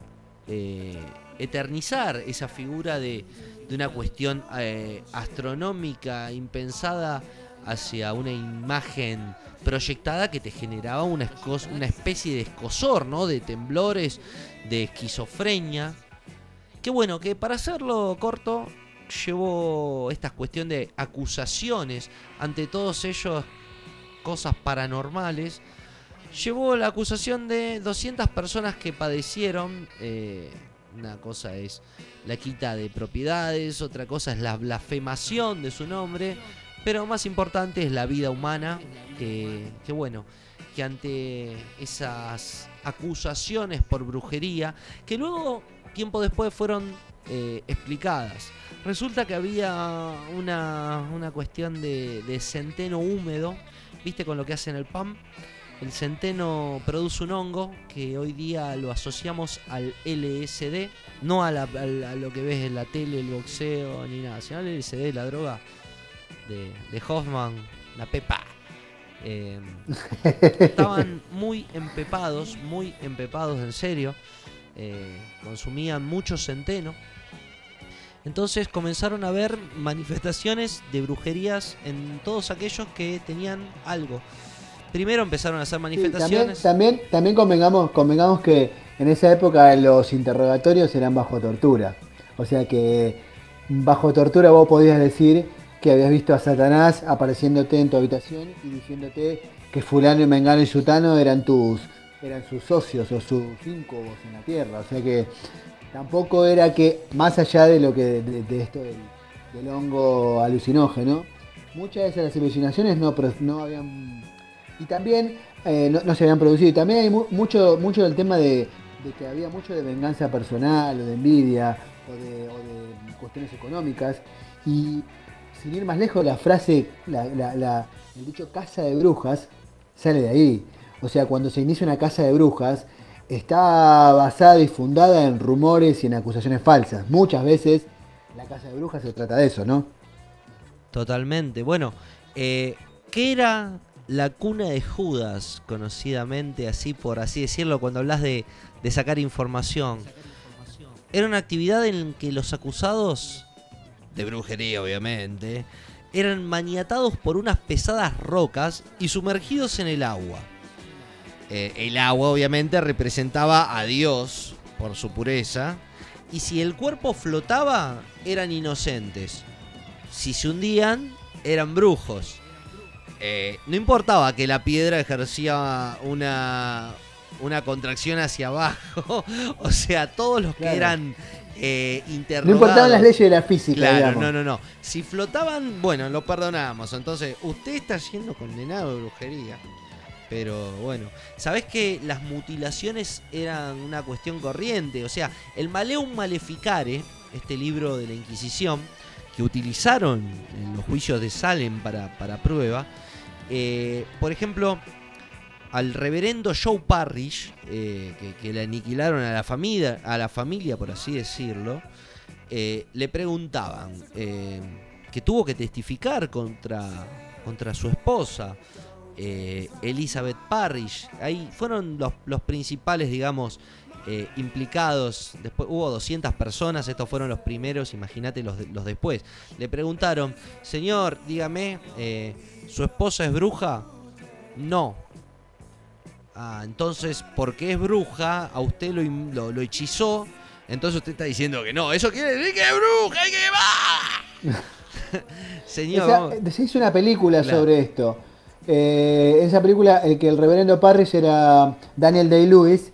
eh, eternizar esa figura de, una cuestión eh, astronómica impensada hacia una imagen proyectada que te generaba una especie de escosor, ¿no? De temblores, de esquizofrenia. Que bueno, que para hacerlo corto, llevó esta cuestión de acusaciones ante todos ellos, cosas paranormales. Llevó la acusación de 200 personas que padecieron. eh, una cosa es la quita de propiedades, otra cosa es la blasfemación de su nombre, pero más importante es la vida humana, que, bueno, que ante esas acusaciones por brujería, que luego, tiempo después, fueron eh, explicadas. Resulta que había una, una cuestión de, de centeno húmedo, viste con lo que hacen el PAM. El centeno produce un hongo que hoy día lo asociamos al LSD, no a, la- a lo que ves en la tele, el boxeo ni nada, sino al LSD, la droga de, de Hoffman, la pepa. Eh, estaban muy empepados, muy empepados en serio. eh, consumían mucho centeno. Entonces comenzaron a ver manifestaciones de brujerías en todos aquellos que tenían algo. Primero empezaron a hacer Sí, también, manifestaciones. también, también convengamos, convengamos que en esa época los interrogatorios eran bajo tortura. O sea que bajo tortura vos podías decir que habías visto a Satanás apareciéndote en tu habitación y diciéndote que fulano y mengano y sutano eran tus eran sus socios o sus incubos en la tierra. O sea que tampoco era que, más allá de lo que de, de esto del, del hongo alucinógeno, muchas de esas alucinaciones no, no habían y también eh, no, se habían producido. Y también hay mu- mucho, mucho del tema de, que había mucho de venganza personal o de envidia o de, cuestiones económicas. Y sin ir más lejos, la frase, el dicho casa de brujas sale de ahí. O sea, cuando se inicia una casa de brujas, está basada y fundada en rumores y en acusaciones falsas. Muchas veces la casa de brujas se trata de eso, ¿no? Totalmente. Bueno, eh, ¿qué era la cuna de Judas, conocidamente así por así decirlo, cuando hablas de, sacar información? Era una actividad en que los acusados, de brujería obviamente, eran maniatados por unas pesadas rocas y sumergidos en el agua. Eh, el agua obviamente representaba a Dios por su pureza, y si el cuerpo flotaba, eran inocentes si se hundían, eran brujos. Eh, no importaba que la piedra ejercía una, una contracción hacia abajo. o sea, todos los que eran eh, No interrogados. importaban las leyes de la física, Claro, digamos. no, no, no. Si flotaban, bueno, lo perdonamos. Entonces, usted está siendo condenado de brujería. Pero bueno, ¿sabés que las mutilaciones eran una cuestión corriente? O sea, el Maleum Maleficare, este libro de la Inquisición, que utilizaron en los juicios de Salem para, para prueba, eh, por ejemplo, al reverendo Joe Parrish, eh, que, le aniquilaron a la familia, a la familia por así decirlo, eh, le preguntaban que tuvo que testificar contra, contra su esposa, Elizabeth Parrish. Ahí fueron los, los principales, digamos, eh, implicados. Después hubo 200 personas, estos fueron los primeros, imagínate los, de- los después. Le preguntaron, señor, dígame, eh, ¿su esposa es bruja? No. Ah, entonces, porque es bruja, a usted lo, lo, lo hechizó. Entonces usted está diciendo que no. Eso quiere decir que es bruja y que va. Señor, se hizo una película Claro. sobre esto. Eh, esa película, el que el reverendo Parrish era Daniel Day-Lewis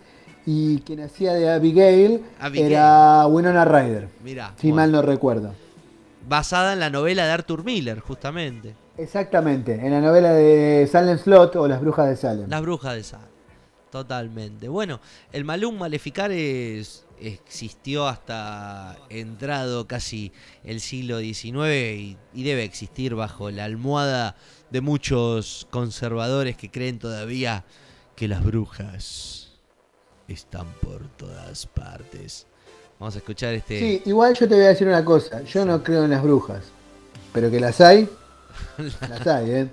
y quien hacía de Abigail, Abigail. era Winona Ryder, mirá, si bueno, mal no recuerdo. basada en la novela de Arthur Miller, justamente. Exactamente, en la novela de Salem Slot o Las Brujas de Salem. Las brujas de Salem. Totalmente. Bueno, el Malum Maleficares existió hasta entrado casi el siglo XIX y, y debe existir bajo la almohada de muchos conservadores que creen todavía que las brujas están por todas partes. Vamos a escuchar este... Sí, igual yo te voy a decir una cosa, yo no creo en las brujas, pero que las hay, las hay, ¿eh?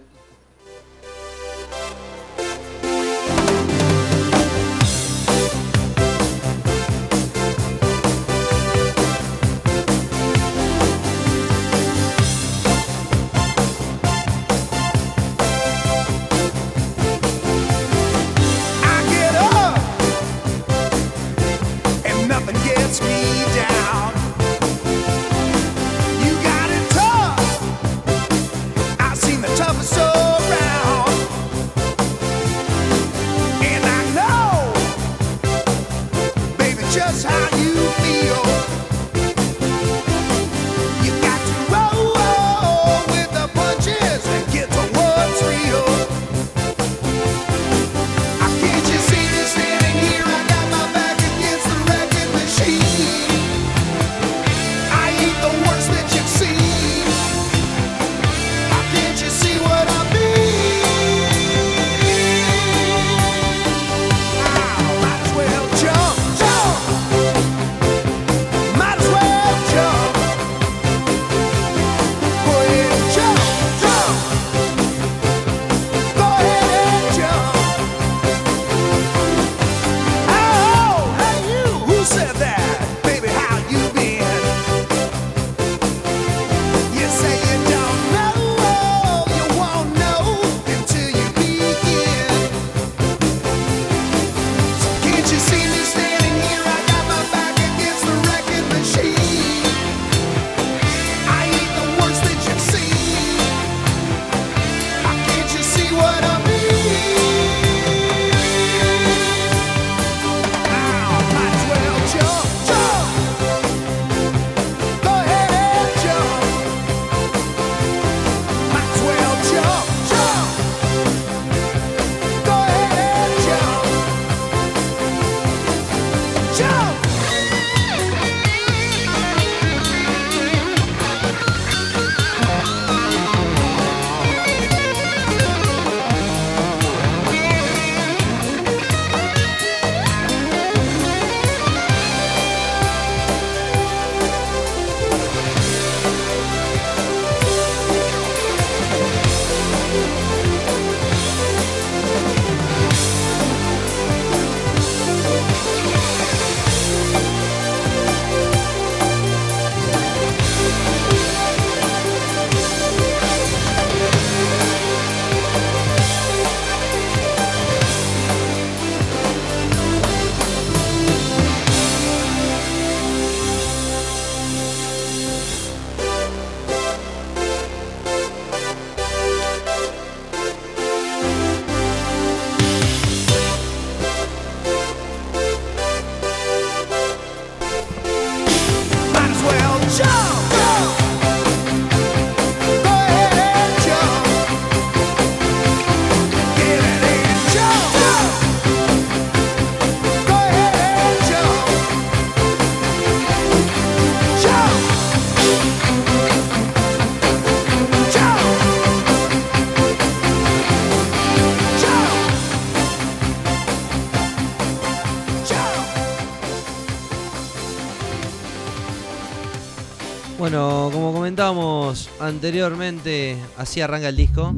Anteriormente, así arranca el disco.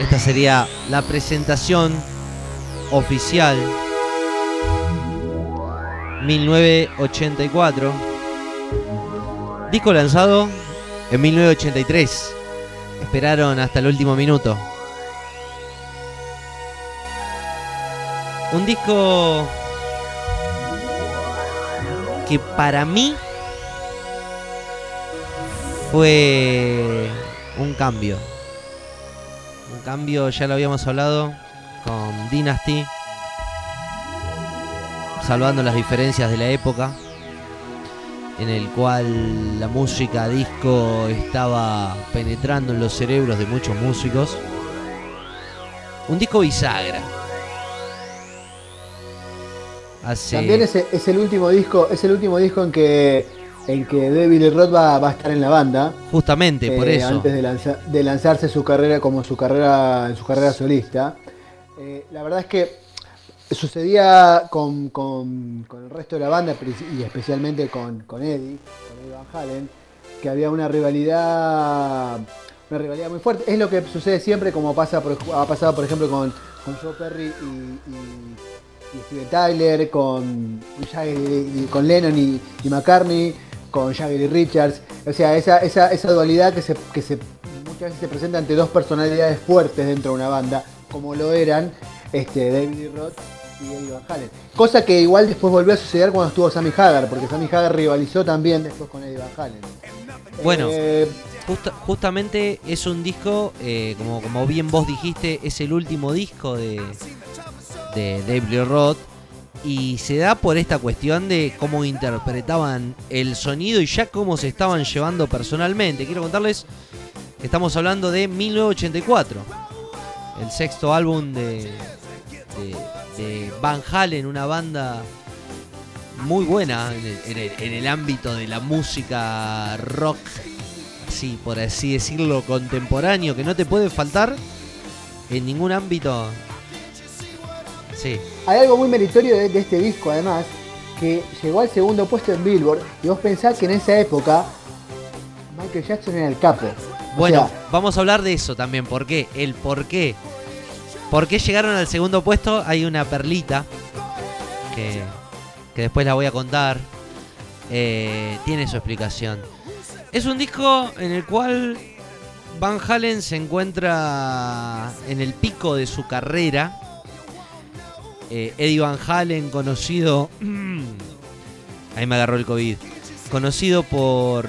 Esta sería la presentación oficial 1984. Disco lanzado en 1983. Esperaron hasta el último minuto. Un disco que para mí fue un cambio. Un cambio, ya lo habíamos hablado con Dynasty, salvando las diferencias de la época, en el cual la música disco estaba penetrando en los cerebros de muchos músicos. Un disco bisagra. También es el último disco, es el último disco en que en que David Roth va, va a estar en la banda. Justamente por eh, eso. Antes de, lanza- de lanzarse su carrera como su carrera en su carrera solista. Eh, la verdad es que sucedía con, con- con el resto de la banda y especialmente con, con Eddie, con Eddie Van Halen, que había una rivalidad una rivalidad muy fuerte. Es lo que sucede siempre como pasa por- ha pasado por ejemplo con, con Joe Perry y, y- y Steven Tyler, con, con Lennon y, y McCartney, con Jagger y Richards. O sea, esa, esa, esa dualidad que, se, que se, muchas veces se presenta ante dos personalidades fuertes dentro de una banda, como lo eran este, David Lee Roth y Eddie Van Halen. Cosa que igual después volvió a suceder cuando estuvo Sammy Hagar, porque Sammy Hagar rivalizó también después con Eddie Van Halen. Bueno. Eh, Justa- justamente es un disco, eh, como, como bien vos dijiste, es el último disco de, de Dave Lee Roth. Y se da por esta cuestión de cómo interpretaban el sonido y ya cómo se estaban llevando personalmente. Quiero contarles que estamos hablando de 1984, el sexto álbum de, Van Halen, una banda muy buena en el, en el- en el ámbito de la música rock así, por así decirlo, contemporáneo, que no te puede faltar en ningún ámbito. Sí, Hay algo muy meritorio de, de este disco, además, que llegó al segundo puesto en Billboard. Y vos pensás que en esa época Michael Jackson era el capo. O bueno, sea, vamos a hablar de eso también. ¿Por qué? El por qué. ¿Por qué llegaron al segundo puesto? Hay una perlita que, que después la voy a contar. Eh, tiene su explicación. Es un disco en el cual Van Halen se encuentra en el pico de su carrera. Eh, Eddie Van Halen, conocido. Ahí me agarró el COVID. Conocido por.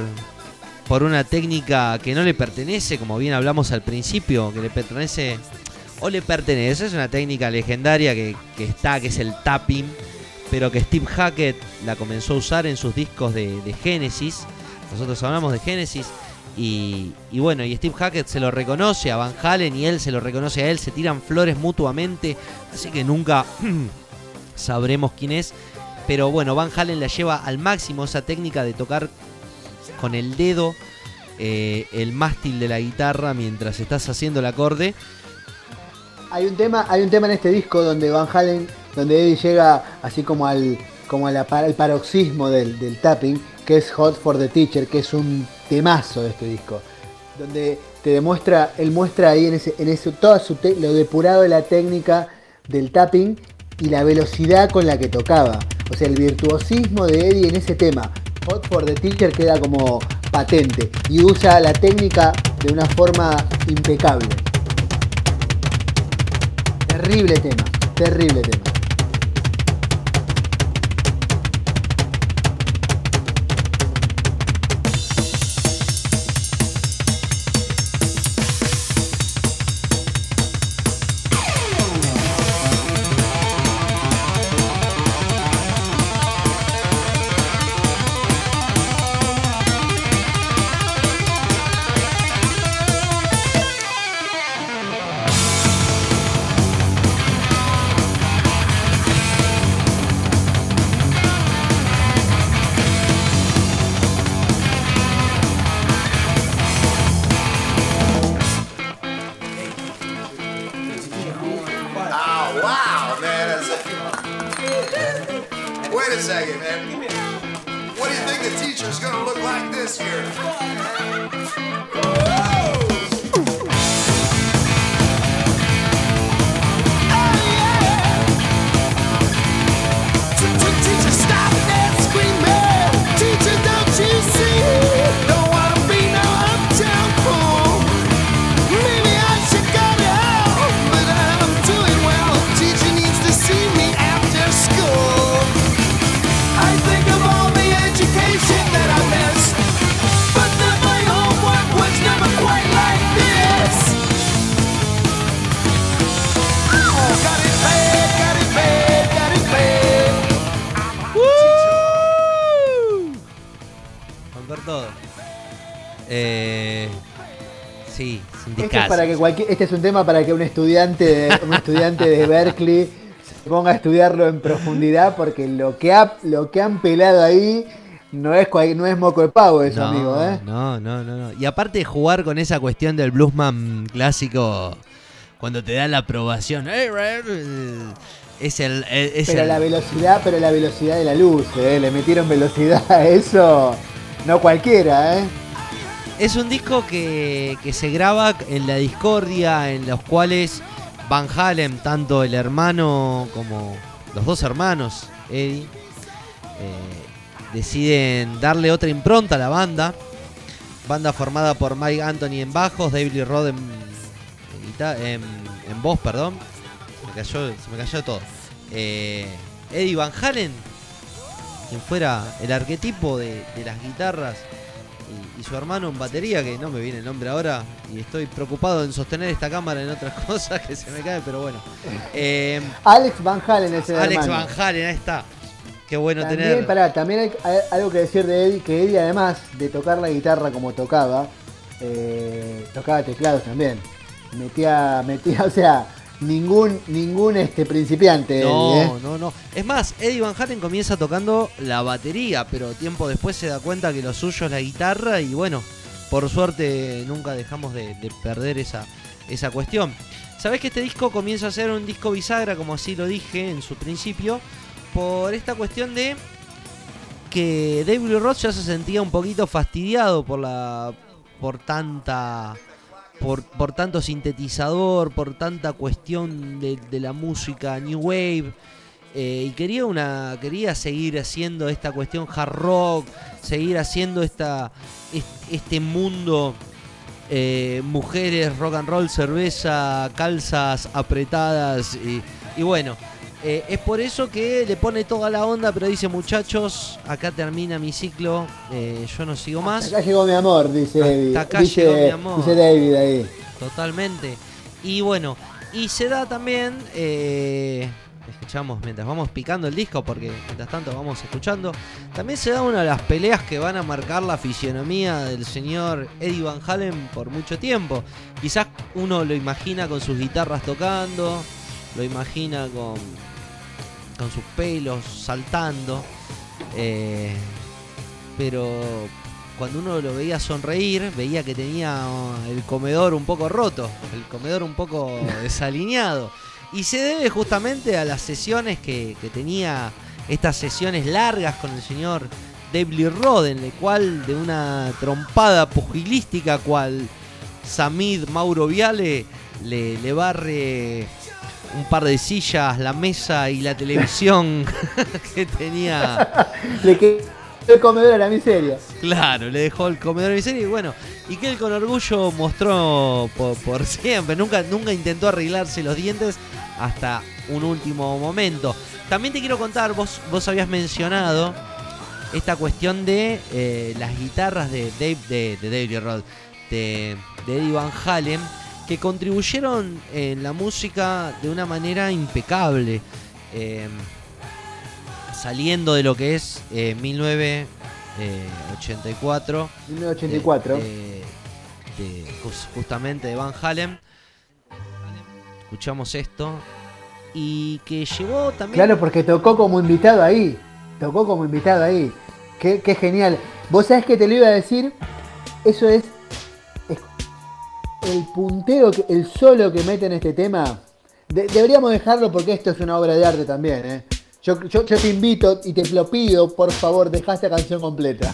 Por una técnica que no le pertenece, como bien hablamos al principio, que le pertenece. O le pertenece, es una técnica legendaria que, que está, que es el tapping, pero que Steve Hackett la comenzó a usar en sus discos de, de Genesis. Nosotros hablamos de Genesis. Y, y bueno, y Steve Hackett se lo reconoce a Van Halen y él se lo reconoce a él, se tiran flores mutuamente, así que nunca sabremos quién es. Pero bueno, Van Halen la lleva al máximo esa técnica de tocar con el dedo eh, el mástil de la guitarra mientras estás haciendo el acorde. hay un tema, hay un tema en este disco donde Van Halen, donde Eddie llega así como al, como al paroxismo del, del tapping, que es Hot for the Teacher, que es un temazo de este disco. Donde te demuestra, él muestra ahí en ese, en ese todo su te- lo depurado de la técnica del tapping y la velocidad con la que tocaba. O sea, el virtuosismo de Eddie en ese tema. Hot for the Teacher queda como patente y usa la técnica de una forma impecable. Terrible tema, terrible tema. Para que cualquier, este es un tema para que un estudiante, de, un estudiante de Berkeley se ponga a estudiarlo en profundidad porque lo que, ha, lo que han pelado ahí no es, cual- no es moco de pavo eso, no, amigo. ¿eh? no, no, no, no. Y aparte de jugar con esa cuestión del bluesman clásico, cuando te da la aprobación, eh, eh, es el, eh, es Pero el- la velocidad, pero la velocidad de la luz, ¿eh? le metieron velocidad a eso. No cualquiera, ¿eh? Es un disco que, se graba en la discordia, en los cuales Van Halen, tanto el hermano como los dos hermanos, Eddie, eh, deciden darle otra impronta a la banda. Banda formada por Mike Anthony en bajos, David Lee Roth en, en voz, perdón. Se me cayó, se me cayó todo. Eh, Eddie Van Halen, quien fuera el arquetipo de las guitarras y, y su hermano en batería, que no me viene el nombre ahora, y estoy preocupado en sostener esta cámara en otras cosas que se me caen, pero bueno. Eh, Alex Van Halen es el Alex hermano. Van Halen, ahí está. Qué bueno También, tener. pará, también hay, hay algo que decir de Eddie, que Eddie además de tocar la guitarra como tocaba, eh, tocaba teclados también. Metía, metía, o sea, ningún, ningún este principiante. No, Eddie, ¿eh? no, no. Es más, Eddie Van Halen comienza tocando la batería, pero tiempo después se da cuenta que lo suyo es la guitarra y bueno, por suerte nunca dejamos de, de perder esa, esa cuestión. Sabés que este disco comienza a ser un disco bisagra, como así lo dije en su principio, por esta cuestión de que David Lee Roth ya se sentía un poquito fastidiado por la por tanta por, tanto sintetizador, por tanta cuestión de, la música new wave eh, y quería una quería seguir haciendo esta cuestión hard rock, seguir haciendo esta est- este mundo eh, mujeres, rock and roll, cerveza, calzas apretadas y, y bueno, eh, es por eso que le pone toda la onda, pero dice muchachos, acá termina mi ciclo, eh, yo no sigo más. Acá llegó mi amor, dice Hasta Eddie. acá dice, llegó mi amor. dice David ahí. Totalmente. Y bueno, y se da también, eh, escuchamos mientras vamos picando el disco, porque mientras tanto vamos escuchando, también se da una de las peleas que van a marcar la fisionomía del señor Eddie Van Halen por mucho tiempo. Quizás uno lo imagina con sus guitarras tocando, lo imagina con, con sus pelos saltando, eh, pero cuando uno lo veía sonreír, veía que tenía oh, el comedor un poco roto, el comedor un poco desalineado. Y se debe justamente a las sesiones que, que tenía, estas sesiones largas con el señor David Lee Roth, en el cual de una trompada pugilística cual Samid Mauro Viale le, le barre un par de sillas, la mesa y la televisión que tenía Le quedó el comedor a la miseria. Claro, le dejó el comedor de miseria y bueno, y que él con orgullo mostró por, por siempre, nunca, nunca intentó arreglarse los dientes hasta un último momento. También te quiero contar, vos, vos habías mencionado esta cuestión de eh, las guitarras de Dave, de, de David Roth, de, de Eddie Van Halen, que contribuyeron en la música de una manera impecable. Eh, saliendo de lo que es eh, 1984. 1984. de- de- de- jus- justamente de Van Halen. Escuchamos esto. Y que llevó también. Claro, porque tocó como invitado ahí. Tocó como invitado ahí. Qué, qué genial. Vos sabés que te lo iba a decir. Eso es, es el punteo, el solo que mete en este tema. de- deberíamos dejarlo porque esto es una obra de arte también. ¿eh? Yo, yo, yo te invito y te lo pido, por favor, deja esta canción completa.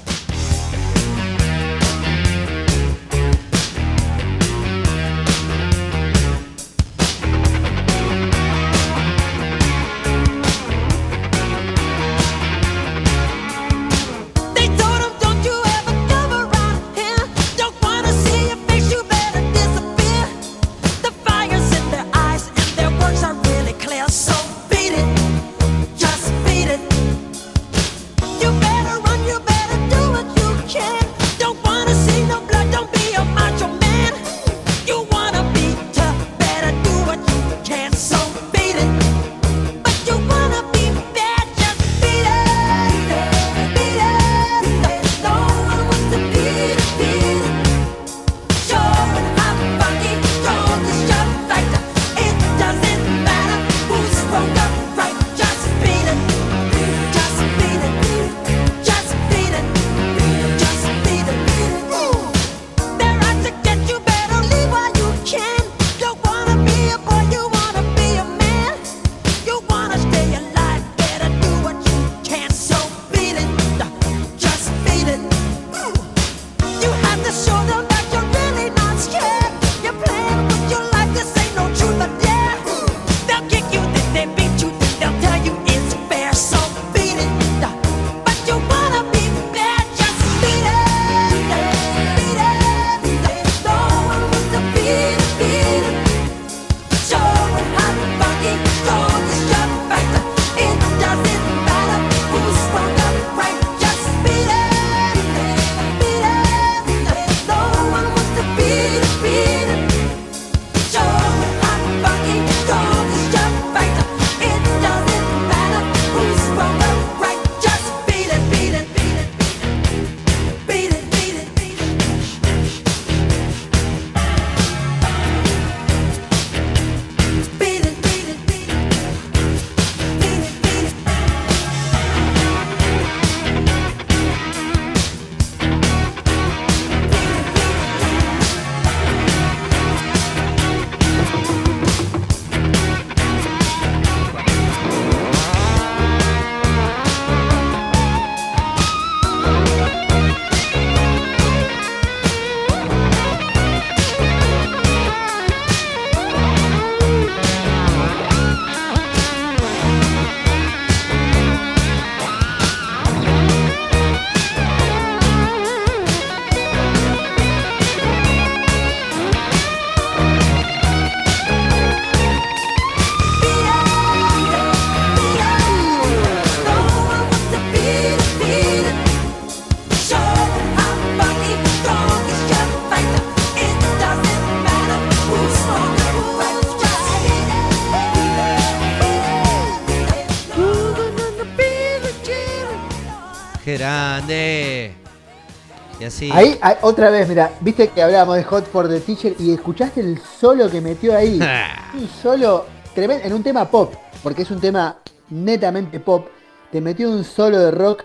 Ahí, ahí, otra vez, mira, viste que hablábamos de Hot for the Teacher y escuchaste el solo que metió ahí. un solo tremendo, en un tema pop, porque es un tema netamente pop. Te metió un solo de rock.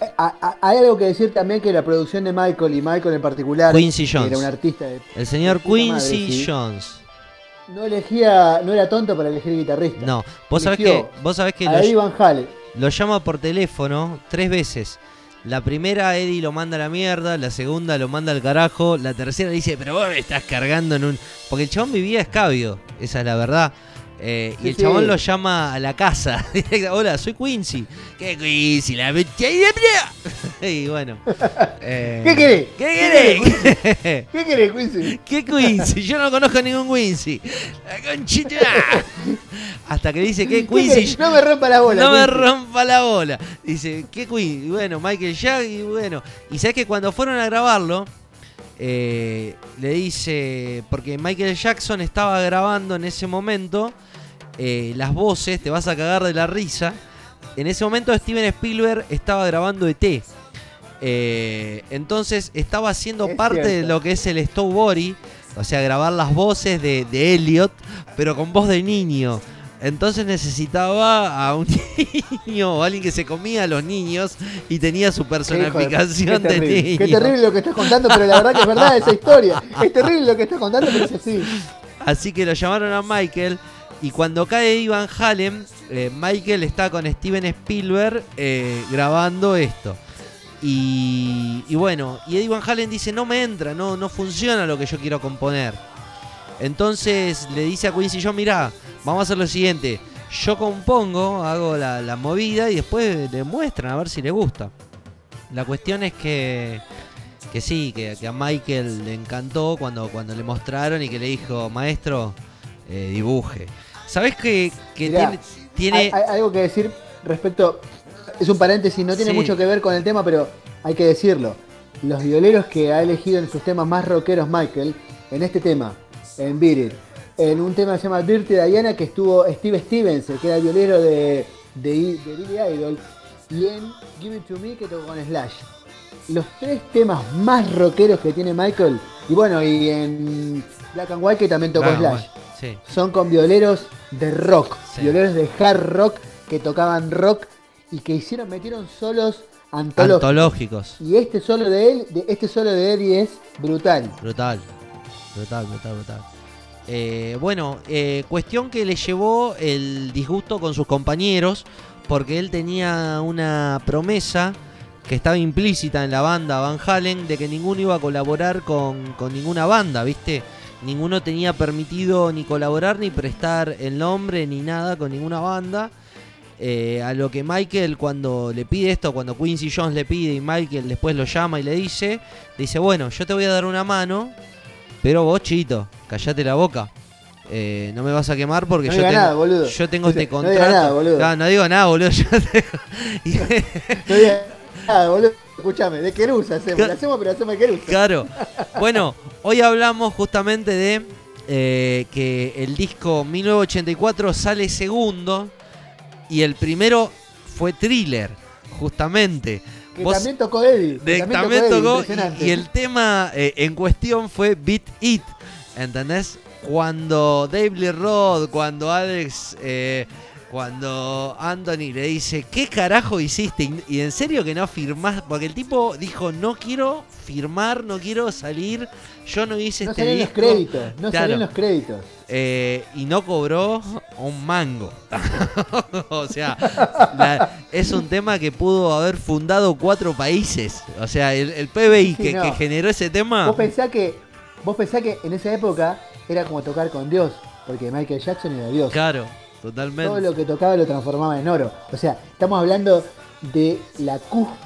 Eh, a- a- Hay algo que decir también que la producción de Michael y Michael en particular, Quincy Jones. era un artista de El señor de puta madre, Quincy sí. Jones. no elegía, no era tonto para elegir guitarrista. No, vos sabés que, Eligió vos sabés que a lo, Eddie Van Halen. lo llama por teléfono tres veces. La primera Eddie lo manda a la mierda, la segunda lo manda al carajo, la tercera dice, pero vos me estás cargando en un... Porque el chabón vivía escabio, esa es la verdad. Eh, y Sí, el chabón sí. lo llama a la casa. Hola, soy Quincy. ¿Qué Quincy? La metí ahí de plea". Y bueno. eh, ¿Qué querés? ¿Qué querés? ¿Qué querés, Quincy? ¿Qué Quincy? Yo no conozco ningún Quincy. La conchita. Hasta que dice, ¿qué. Quincy? No me rompa la bola. No me Quincy. rompa la bola. Dice, ¿qué Queen? Y bueno, Michael Jack, y bueno. Y sabes que cuando fueron a grabarlo, eh, le dice, porque Michael Jackson estaba grabando en ese momento eh, las voces, te vas a cagar de la risa. En ese momento Steven Spielberg estaba grabando ET. Eh, entonces estaba haciendo Es parte de lo que es el Body, o sea, grabar las voces de, de Elliot, pero con voz de niño. Entonces necesitaba a un niño o alguien que se comía a los niños y tenía su de- personificación de terrible. niño. Qué terrible lo que estás contando, pero la verdad que es verdad esa historia. Es terrible lo que estás contando, pero es así. Así que lo llamaron a Michael Y cuando cae Ivan Halen, eh, Michael está con Steven Spielberg eh, grabando esto. Y, y bueno, y Eddie Van Halen dice, no me entra, no, no funciona lo que yo quiero componer. Entonces le dice a Quincy Jones, mirá, vamos a hacer lo siguiente. Yo compongo, hago la, la movida y después le muestran a ver si le gusta. La cuestión es que, que sí, que, que a Michael le encantó cuando, cuando le mostraron y que le dijo, maestro, eh, dibuje. ¿Sabés que, que Mirá, tiene... tiene Hay, hay algo que decir respecto. Es un paréntesis, no tiene Sí. mucho que ver con el tema, pero hay que decirlo. Los violeros que ha elegido en sus temas más rockeros Michael, en este tema, en Beat It, en un tema que se llama Dirty Diana, que estuvo Steve Stevens, que era el violero de, de, de Billy Idol, y en Give It To Me, que tocó con Slash. Los tres temas más rockeros que tiene Michael, y bueno, y en Black and White, que también tocó Slash bueno, sí. son con violeros de rock, Sí. violeros de hard rock que tocaban rock y que hicieron, metieron solos antológicos. Antológicos. Y este solo de él, de, este solo de Eddie es brutal. Brutal, brutal, brutal, brutal. Eh, bueno, eh, cuestión que le llevó el disgusto con sus compañeros, porque él tenía una promesa que estaba implícita en la banda Van Halen de que ninguno iba a colaborar con, con ninguna banda, ¿viste? Ninguno tenía permitido ni colaborar, ni prestar el nombre, ni nada con ninguna banda. Eh, a lo que Michael cuando le pide esto, cuando Quincy Jones le pide y Michael después lo llama y le dice, le dice, bueno, yo te voy a dar una mano, pero vos, chito, callate la boca. Eh, no me vas a quemar porque No yo, tengo, nada, boludo. yo tengo este "No diga contrato. nada, boludo". No, no digo nada, boludo. yo tengo- No digas nada, boludo. Escúchame, de Querusa hacemos, la hacemos pero hacemos de Querusa. Claro. Bueno, hoy hablamos justamente de eh, que el disco 1984 sale segundo y el primero fue Thriller, justamente. Que Vos- también tocó Eddie. de- también Eddie, tocó y el tema eh, en cuestión fue Beat It, ¿entendés? Cuando Dave Lee Roth, cuando Alex, eh, cuando Anthony le dice, ¿qué carajo hiciste? Y, en serio que no firmás, porque el tipo dijo, no quiero firmar, no quiero salir, yo no hice No este salían los disco. créditos, no Claro. salían los créditos. Eh, y no cobró un mango. o sea, la- es un tema que pudo haber fundado cuatro países. O sea, el, el PBI Sí, que, no. que generó ese tema. Vos pensás que, vos pensás que en esa época era como tocar con Dios, porque Michael Jackson era Dios. Claro, totalmente. Todo lo que tocaba lo transformaba en oro. O sea, estamos hablando de la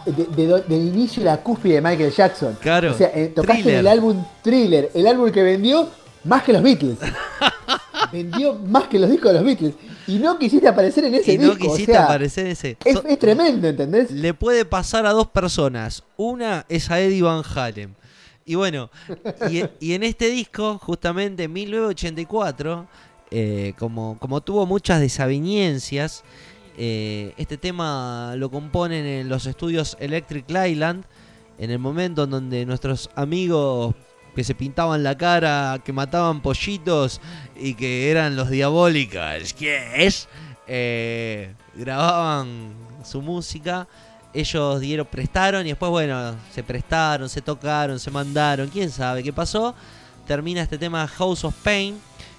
de- del inicio de la cúspide de Michael Jackson. Claro, O sea, eh, tocaste Thriller. en el álbum Thriller, el álbum que vendió más que los Beatles. vendió más que los discos de los Beatles. Y no quisiste aparecer en ese y no o quisiste sea, aparecer en ese. Es tremendo, ¿entendés? le puede pasar a dos personas. Una es a Eddie Van Halen. Y bueno, y, y en este disco, justamente en 1984, eh, como, como tuvo muchas desavenencias, eh, este tema lo componen en los estudios Electric Island, en el momento en donde nuestros amigos que se pintaban la cara, que mataban pollitos y que eran los diabólicos, ¿qué es? Eh, grababan su música ellos dieron, prestaron y después, bueno, se prestaron, se tocaron, se mandaron, quién sabe qué pasó. Termina este tema House of Pain,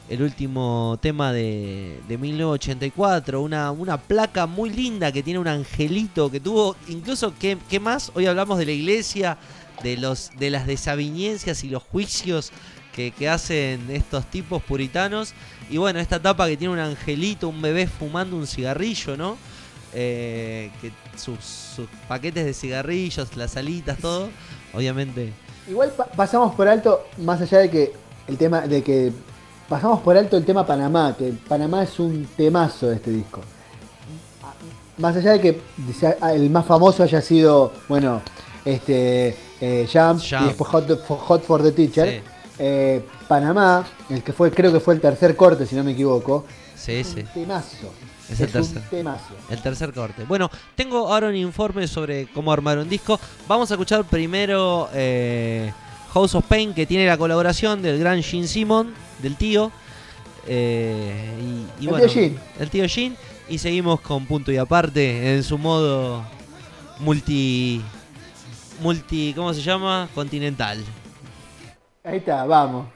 el último tema de, de 1984, una, una placa muy linda que tiene un angelito que tuvo, incluso, ¿qué, más? Hoy hablamos de la iglesia, de, los, de las desavenencias y los juicios que, que hacen estos tipos puritanos. Y bueno, esta tapa que tiene un angelito, un bebé fumando un cigarrillo, ¿no? Eh, que sus, paquetes de cigarrillos, las alitas, todo, obviamente. Igual pa- pasamos por alto, más allá de que el tema, de que pasamos por alto el tema Panamá, que Panamá es un temazo de este disco. Más allá de que el más famoso haya sido, bueno, este eh, Jump, Jump. y después Hot, for- Hot for the Teacher. Sí. eh, Panamá, el que fue, creo que fue el tercer corte, si no me equivoco. Sí, es sí. un temazo. Es el un tercer. temazo. El tercer corte. Bueno, tengo ahora un informe sobre cómo armar un disco. Vamos a escuchar primero eh, House of Pain, que tiene la colaboración del gran Gene Simon, del tío. Eh, y, y El bueno, tío Gene. El tío Gene. Y seguimos con punto y aparte en su modo multi. multi. ¿Cómo se llama? Continental. Ahí está, vamos.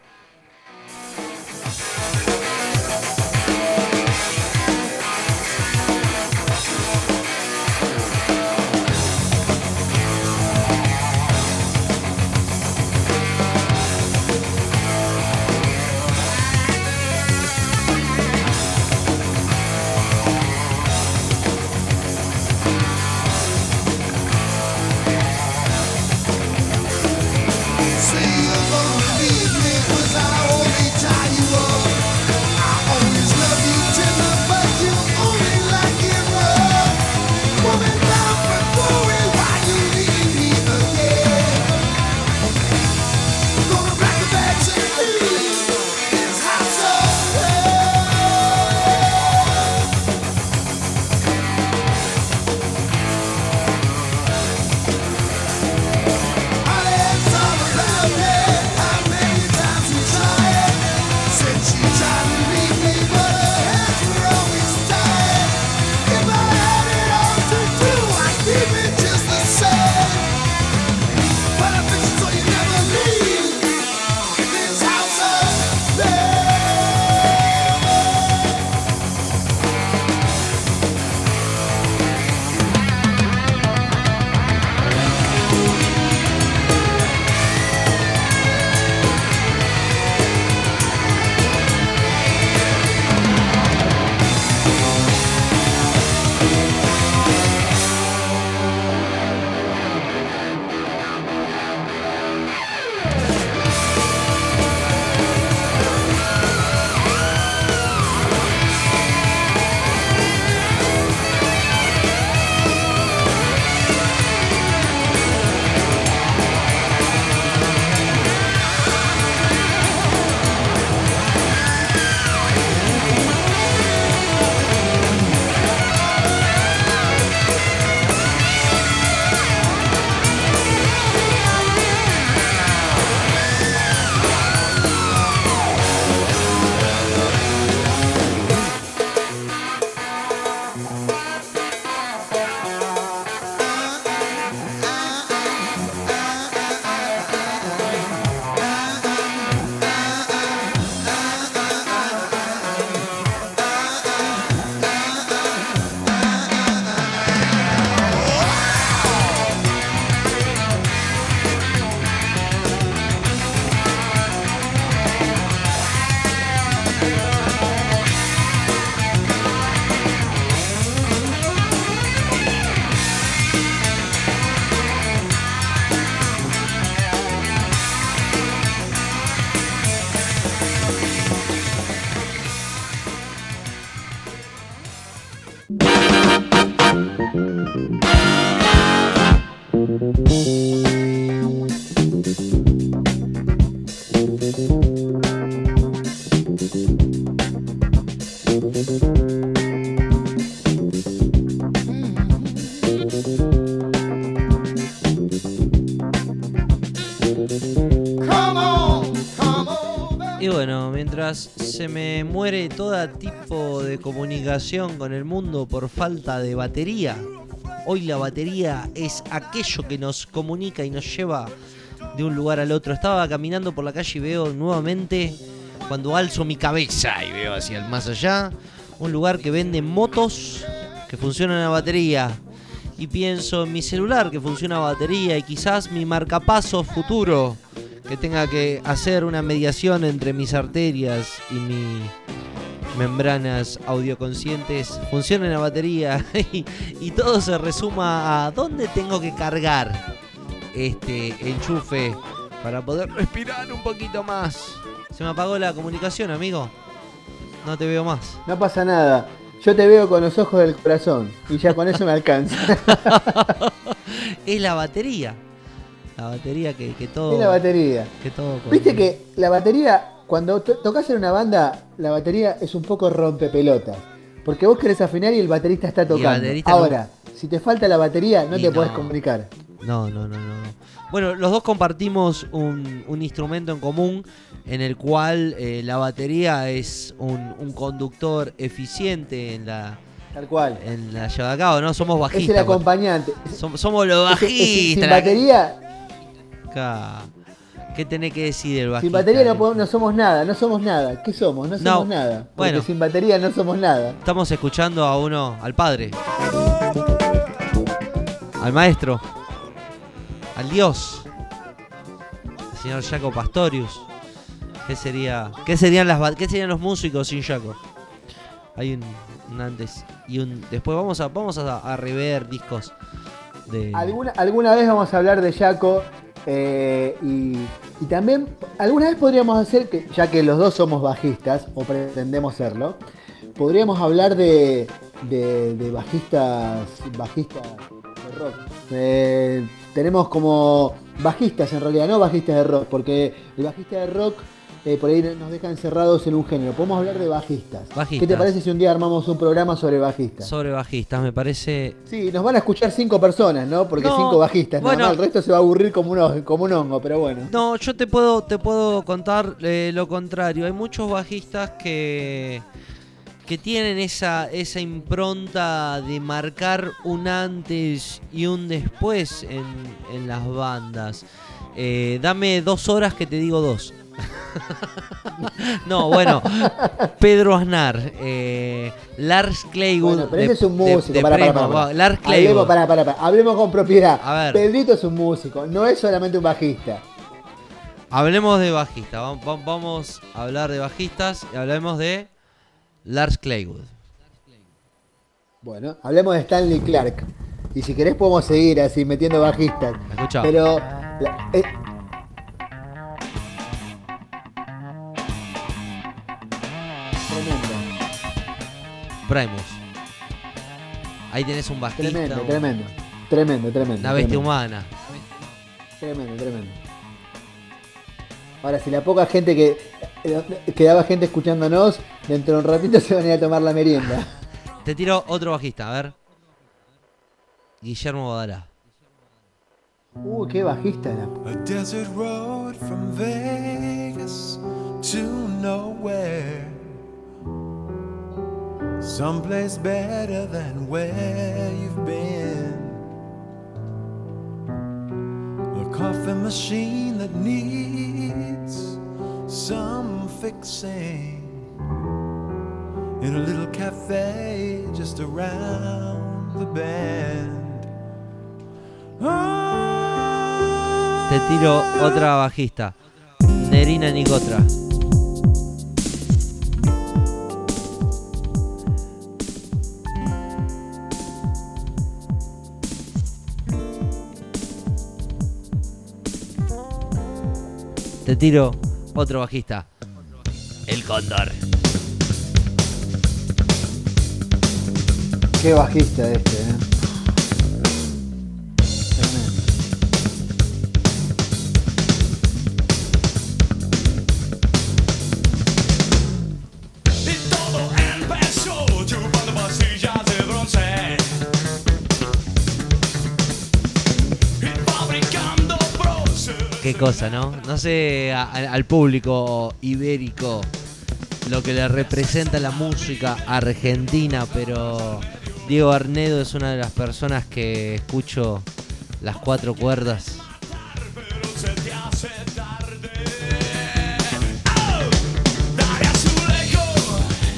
Comunicación con el mundo por falta de batería, hoy la batería es aquello que nos comunica y nos lleva de un lugar al otro. Estaba caminando por la calle y veo nuevamente, cuando alzo mi cabeza y veo hacia el más allá, un lugar que vende motos que funcionan a batería. Y pienso en mi celular que funciona a batería y quizás mi marcapaso futuro que tenga que hacer una mediación entre mis arterias y mis membranas audioconscientes funcionen a batería y, y todo se resuma a dónde tengo que cargar este enchufe para poder respirar un poquito más. Se me apagó la comunicación, amigo. No te veo más. No pasa nada. Yo te veo con los ojos del corazón y ya con eso me alcanza. es la batería. La batería que, que todo. Es la batería. Que todo Viste que la batería, cuando to- tocas en una banda, la batería es un poco rompepelotas. Porque vos querés afinar y el baterista está tocando. baterista no- Ahora, si te falta la batería, no Y te no. podés comunicar. No, no, no, no. Bueno, los dos compartimos un, un instrumento en común en el cual eh, la batería es un, un conductor eficiente en la, Tal cual. en la llevada a cabo, ¿no? Somos Es el bajistas. acompañante. Som- somos los Es que- es bajistas. sin batería, Acá. ¿Qué tenés que decir del bajista? sin batería no, podemos- no somos nada, no somos nada. ¿Qué somos? No somos No. nada. Porque Bueno. sin batería no somos nada. Estamos escuchando a uno, al padre, al maestro, al dios, al señor Jaco Pastorius. ¿Qué sería? ¿Qué serían las qué serían los músicos sin Jaco? Hay un, un antes y un después. Vamos a vamos a, a rever discos de Alguna, alguna vez vamos a hablar de Jaco eh, y, y también alguna vez podríamos hacer, que ya que los dos somos bajistas o pretendemos serlo, podríamos hablar de, de, bajistas, bajistas de rock. Eh, tenemos como bajistas en realidad, no bajistas de rock, porque el bajista de rock eh, por ahí nos deja encerrados en un género. Podemos hablar de bajistas. ¿Qué te parece si un día armamos un programa sobre bajistas? sobre bajistas. Me parece Sí, nos van a escuchar cinco personas, ¿no? Porque No, cinco bajistas, nada bueno. más. El resto se va a aburrir como un, ho- como un hongo, pero bueno. No, yo te puedo, te puedo contar eh, lo contrario. Hay muchos bajistas que, que tienen esa, esa impronta de marcar un antes y un después en, en las bandas. Eh, dame dos horas que te digo dos. no, bueno, Pedro Aznar, eh, Lars Claywood. Bueno, pero de- ese es un de- músico. de Primo, pará, pará. va, Lars Hablemos, Claywood. con propiedad. A ver. Pedrito es un músico, no es solamente un bajista. Hablemos de va- Vamos a hablar de bajistas y hablemos de Lars Claywood. Bueno, hablemos de Stanley Clark. Y si querés podemos seguir así metiendo bajistas. Pero la- eh, Primus. Ahí tenés un bajista. tremendo, un- tremendo, tremendo, tremendo. Una bestia tremendo. humana. Tremendo, tremendo. Ahora, si la poca gente que eh, quedaba gente escuchándonos, dentro de un ratito se van a ir a tomar la merienda. Te tiro otro bajista, a ver. Guillermo Badalá. Uh, qué bajista era. A desert road from Vegas to nowhere. Someplace better than where you've been. A coffee machine that needs some fixing. In a little cafe just around the bend. Te tiro otra bajista. Nerina Nicotra. Te tiro otro bajista. El Cóndor. Qué bajista este, eh. Qué cosa, ¿no? No sé al público ibérico lo que le representa la música argentina, pero Diego Arnedo es una de las personas que escucho las cuatro cuerdas.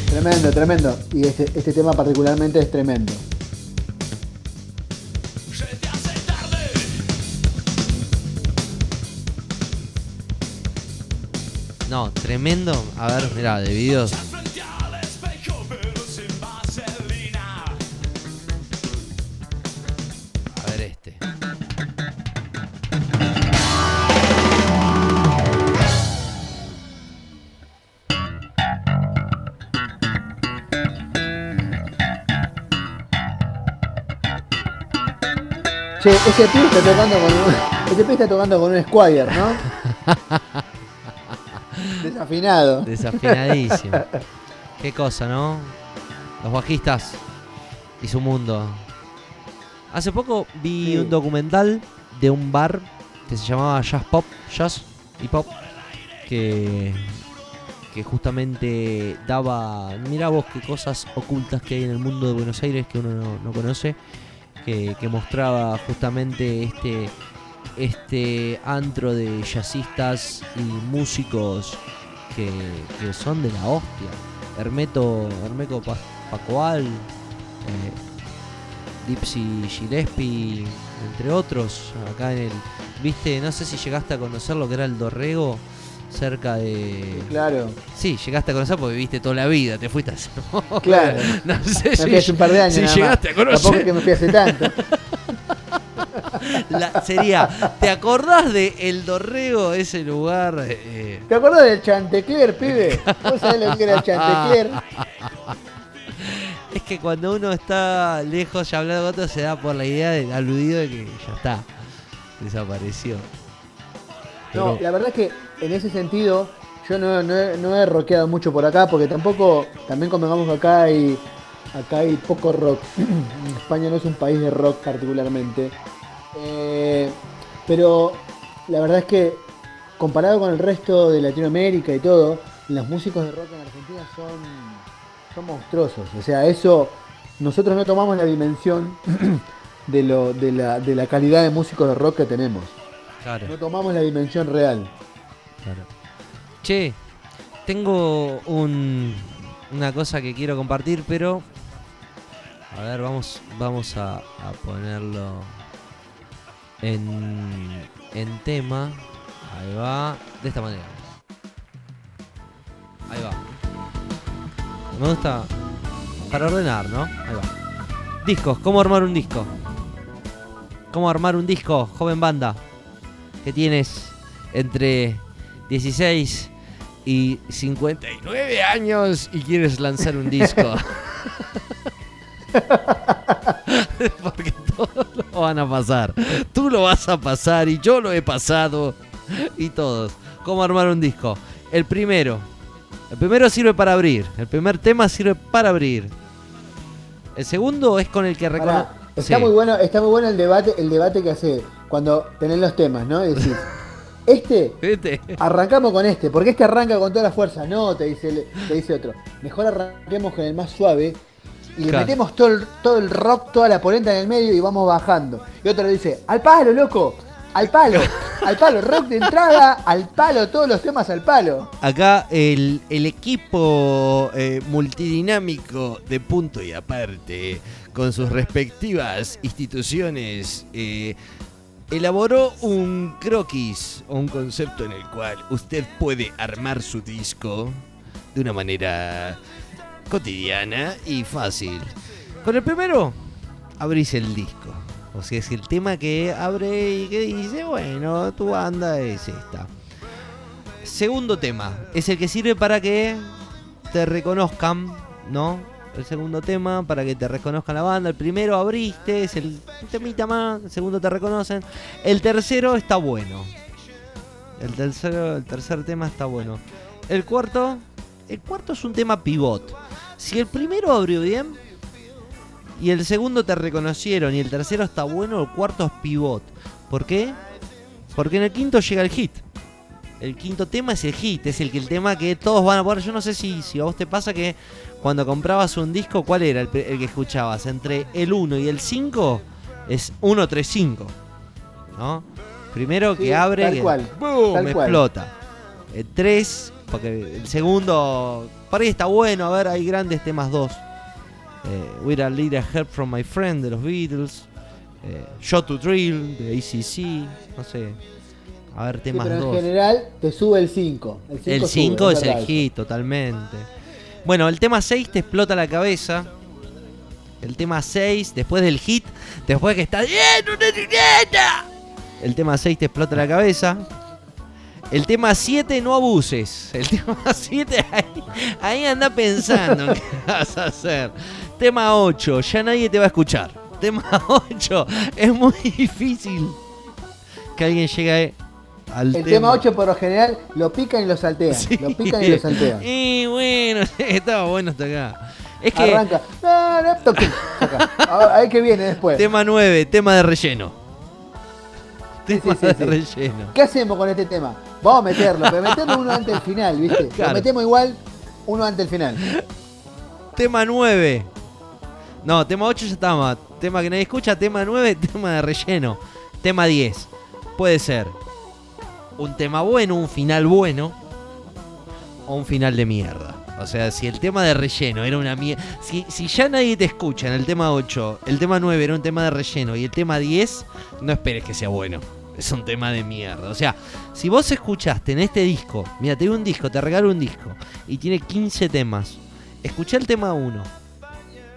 Tremendo, tremendo. Y este, este tema particularmente es tremendo. No, tremendo. A ver, mira, de videos. A ver este. Che, ese pibe está tocando con un, ese pibe está tocando con un Squire, ¿no? Desafinado. Desafinadísimo. Qué cosa, ¿no? Los bajistas y su mundo. Hace poco vi Sí. un documental de un bar que se llamaba Jazz Pop, Jazz y Pop, que, que justamente daba, mira vos qué cosas ocultas que hay en el mundo de Buenos Aires que uno no, no conoce, que, que mostraba justamente este, este antro de jazzistas y músicos que, que son de la hostia. Hermeto, Hermeco Pa- Pacoal, eh, Dipsy Gillespie, entre otros, acá en el... Viste, no sé si llegaste a conocer lo que era el Dorrego, cerca de... Claro, Sí, llegaste a conocer porque viviste toda la vida, te fuiste poco. claro. No sé Me si, fui hace un par de años. si más. llegaste a Tampoco es conocer. que me fui hace tanto. La- sería, ¿te acordás de El Dorrego, ese lugar? eh, ¿Te acordás del Chantecler, pibe? ¿Vos sabés lo que era el Chantecler? es que cuando uno está lejos ya hablando con otro se da por la idea del aludido de que ya está, desapareció. No, Pero- la verdad es que en ese sentido yo no, no he, no he rockeado mucho por acá porque tampoco, también convengamos que acá hay, acá hay poco rock. España no es un país de rock particularmente. Eh, pero la verdad es que comparado con el resto de Latinoamérica y todo, los músicos de rock en Argentina son, son monstruosos. O sea, eso nosotros no tomamos la dimensión de, lo, de, la, de la calidad de músicos de rock que tenemos. Claro, No tomamos la dimensión real. claro. Che, tengo un, una cosa que quiero compartir, pero a ver, vamos, vamos a, a ponerlo en, en tema. Ahí va, de esta manera. Ahí va. Me gusta para ordenar, ¿no? Ahí va. Discos, ¿cómo armar un disco? ¿Cómo armar un disco, joven banda? Que tienes entre 16 y 59 años y quieres lanzar un disco. Porque todos lo van a pasar. Tú lo vas a pasar y yo lo he pasado. Y todos. ¿Cómo armar un disco? El primero. El primero sirve para abrir. El primer tema sirve para abrir. El segundo es con el que reconoce. Está muy bueno, está muy bueno el debate, el debate que hace cuando tenés los temas, ¿no? Y decís, este, ¿Viste? arrancamos con este, porque este arranca con toda la fuerza. No, te dice, el- te dice otro. Mejor arranquemos con el más suave y le Claro. metemos todo el, todo el rock, toda la polenta en el medio y vamos bajando. Y otro le dice, al palo, loco, al palo, al palo, rock de entrada, al palo, todos los temas al palo. Acá el, el equipo eh, multidinámico de punto y aparte, con sus respectivas instituciones, eh, elaboró un croquis, o un concepto en el cual usted puede armar su disco de una manera cotidiana y fácil. Con el primero, abrís el disco. O sea, es el tema que abre y que dice, bueno, tu banda es esta. Segundo tema, es el que sirve para que te reconozcan, ¿no? El segundo tema, para que te reconozcan la banda. El primero abriste, es el temita más. El segundo te reconocen. El tercero está bueno. El tercero, el tercer tema está bueno. El cuarto, el cuarto es un tema pivot. Si el primero abrió bien y el segundo te reconocieron y el tercero está bueno, el cuarto es pivot. ¿Por qué? Porque en el quinto llega el hit. El quinto tema es el hit, es el que el tema que todos van a poder. Yo no sé si, si a vos te pasa que cuando comprabas un disco, ¿cuál era el, que escuchabas? Entre el 1 y el 5 es 1, 3, 5. ¿No? Primero Sí, que abre, tal que cual, ¡boom! tal cual. explota. El 3, porque el segundo, por ahí está bueno, a ver, hay grandes temas 2. Eh, With a Little Help from My Friend de los Beatles. Eh, Shot to Drill de ACC. No sé. A ver, Sí, temas pero en 2. general te sube el 5. El 5 es el hit, totalmente. Bueno, el tema 6 te explota la cabeza. El tema 6, después del hit, después que está. El tema 6 te explota la cabeza. El tema 7, no abuses. El tema 7, ahí, ahí anda pensando qué vas a hacer. Tema 8, ya nadie te va a escuchar. Tema 8, es muy difícil que alguien llegue al El tema 8 por lo general lo pican y lo saltean. Sí. Lo pican y lo saltean. Y bueno, estaba bueno hasta acá. Es que Arranca. No, no, toque. Ahora, Ahí que viene después. tema 9, tema de relleno. Tema sí, de relleno. ¿Qué hacemos con este tema? Vamos a meterlo, pero meterlo uno antes del final, ¿viste? Claro. Lo metemos igual uno antes del final. Tema 9. No, tema 8 ya estaba. Tema que nadie escucha, tema 9, tema de relleno. Tema 10. Puede ser un tema bueno, un final bueno o un final de mierda. O sea, si el tema de relleno era una mierda. Si, si ya nadie te escucha en el tema 8, el tema 9 era un tema de relleno y el tema 10, no esperes que sea bueno. Es un tema de mierda. O sea, si vos escuchaste en este disco, mira, te doy un disco, te regalo un disco y tiene 15 temas. Escuché el tema 1,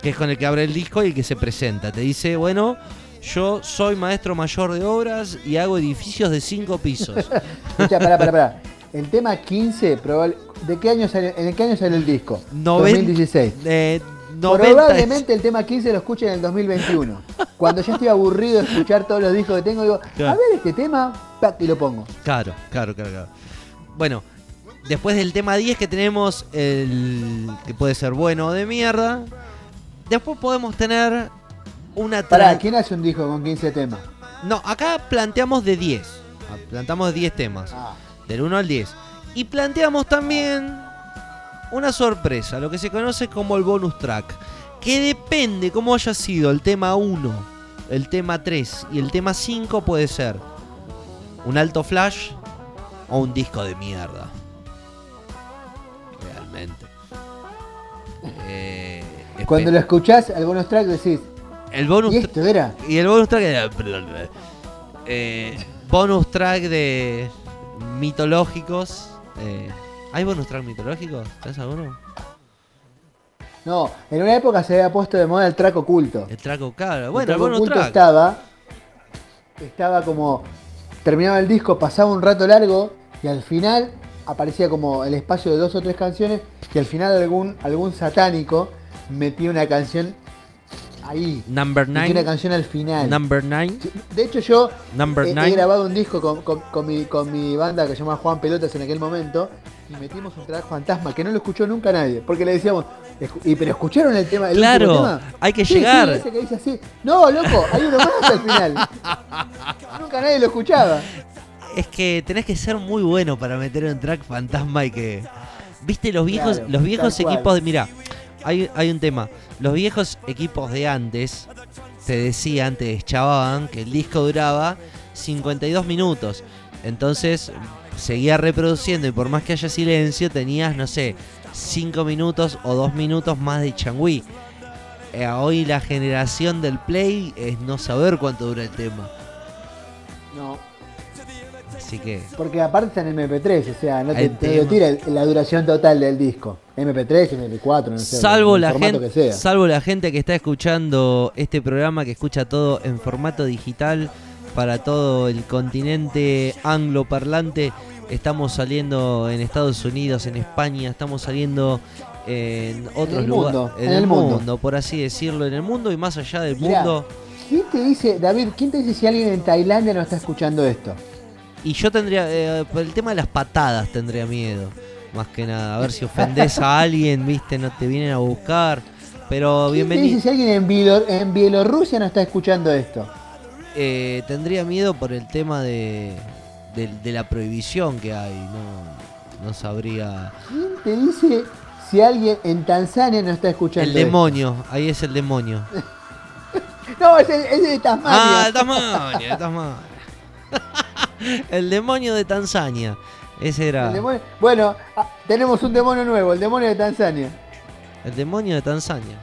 que es con el que abre el disco y el que se presenta. Te dice, bueno, yo soy maestro mayor de obras y hago edificios de 5 pisos. Escucha, pará, pará, pará. El tema 15, probable- ¿de qué año salió, ¿en qué año salió el disco? Noven- 2016. eh, 90 Probablemente el tema 15 lo escuche en el 2021. Cuando ya estoy aburrido de escuchar todos los discos que tengo, digo, Claro. a ver este tema, y lo pongo. Claro, claro, claro, claro. Bueno, después del tema 10 que tenemos el que puede ser bueno o de mierda. Después podemos tener una Pará, tra- ¿quién hace un disco con 15 temas? No, acá planteamos de 10. Ah, Planteamos 10 temas. Ah, Del 1 al 10. Y planteamos también una sorpresa, lo que se conoce como el bonus track. Que depende cómo haya sido el tema 1, el tema 3 y el tema 5 puede ser un alto flash o un disco de mierda. Realmente. Eh, Cuando lo escuchás, algunos tracks decís, el bonus ¿y esto era? y el bonus track era. Eh, bonus track de mitológicos. eh, ¿Hay bonus track mitológicos? ¿Tenés alguno? No, en una época se había puesto de moda el track oculto. El track claro. Bueno, el track bonus oculto track. estaba, estaba como, terminaba el disco, pasaba un rato largo y al final aparecía como el espacio de dos o tres canciones y al final algún, algún satánico metía una canción ahí. Number Metía una 9. canción al final. Number 9. Sí, De hecho yo Number he, he grabado un disco con, con- con mi, con mi banda que se llama Juan Pelotas en aquel momento y metimos un track fantasma que no lo escuchó nunca nadie. Porque le decíamos, "Escu- ¿y pero escucharon el tema? El Claro, tema? hay que Sí, llegar. sí, ese que dice así. No, loco, hay uno más al final. nunca nadie lo escuchaba. Es que tenés que ser muy bueno para meter un track fantasma y que. ¿Viste los viejos, Claro, los viejos equipos de. Mira, hay, hay un tema. Los viejos equipos de antes te decían, te deschavaban que el disco duraba 52 minutos. Entonces seguía reproduciendo y por más que haya silencio tenías, no sé, 5 minutos o 2 minutos más de changüí. Eh, hoy la generación del play es no saber cuánto dura el tema. No, Así que... porque aparte está en MP3, o sea, no te, te tira la duración total del disco. MP3, MP4, no sé. salvo el la gente que sea. salvo la gente que está escuchando este programa que escucha todo en formato digital para todo el continente angloparlante estamos saliendo en Estados Unidos en España estamos saliendo en otros lugares en, en el mundo. mundo. por así decirlo en el mundo y más allá del Mirá. mundo ¿Quién te dice, David, quién te dice si alguien en Tailandia no está escuchando esto? y yo tendría eh, por el tema de las patadas tendría miedo más que nada a ver si ofendes a alguien viste no te vienen a buscar pero ¿Quién te bienvenido dice si alguien en, Bielor- en Bielorrusia no está escuchando esto? Eh, tendría miedo por el tema de, de, de la prohibición que hay. No, no sabría. ¿Quién te dice si alguien en Tanzania no está escuchando? El demonio, ahí es el demonio. No, ese ese es de Tasmania. Ah, el demonio, el demonio. el demonio de Tanzania. Ese era El demonio- Bueno, ah, tenemos un demonio nuevo, el demonio de Tanzania. el demonio de Tanzania.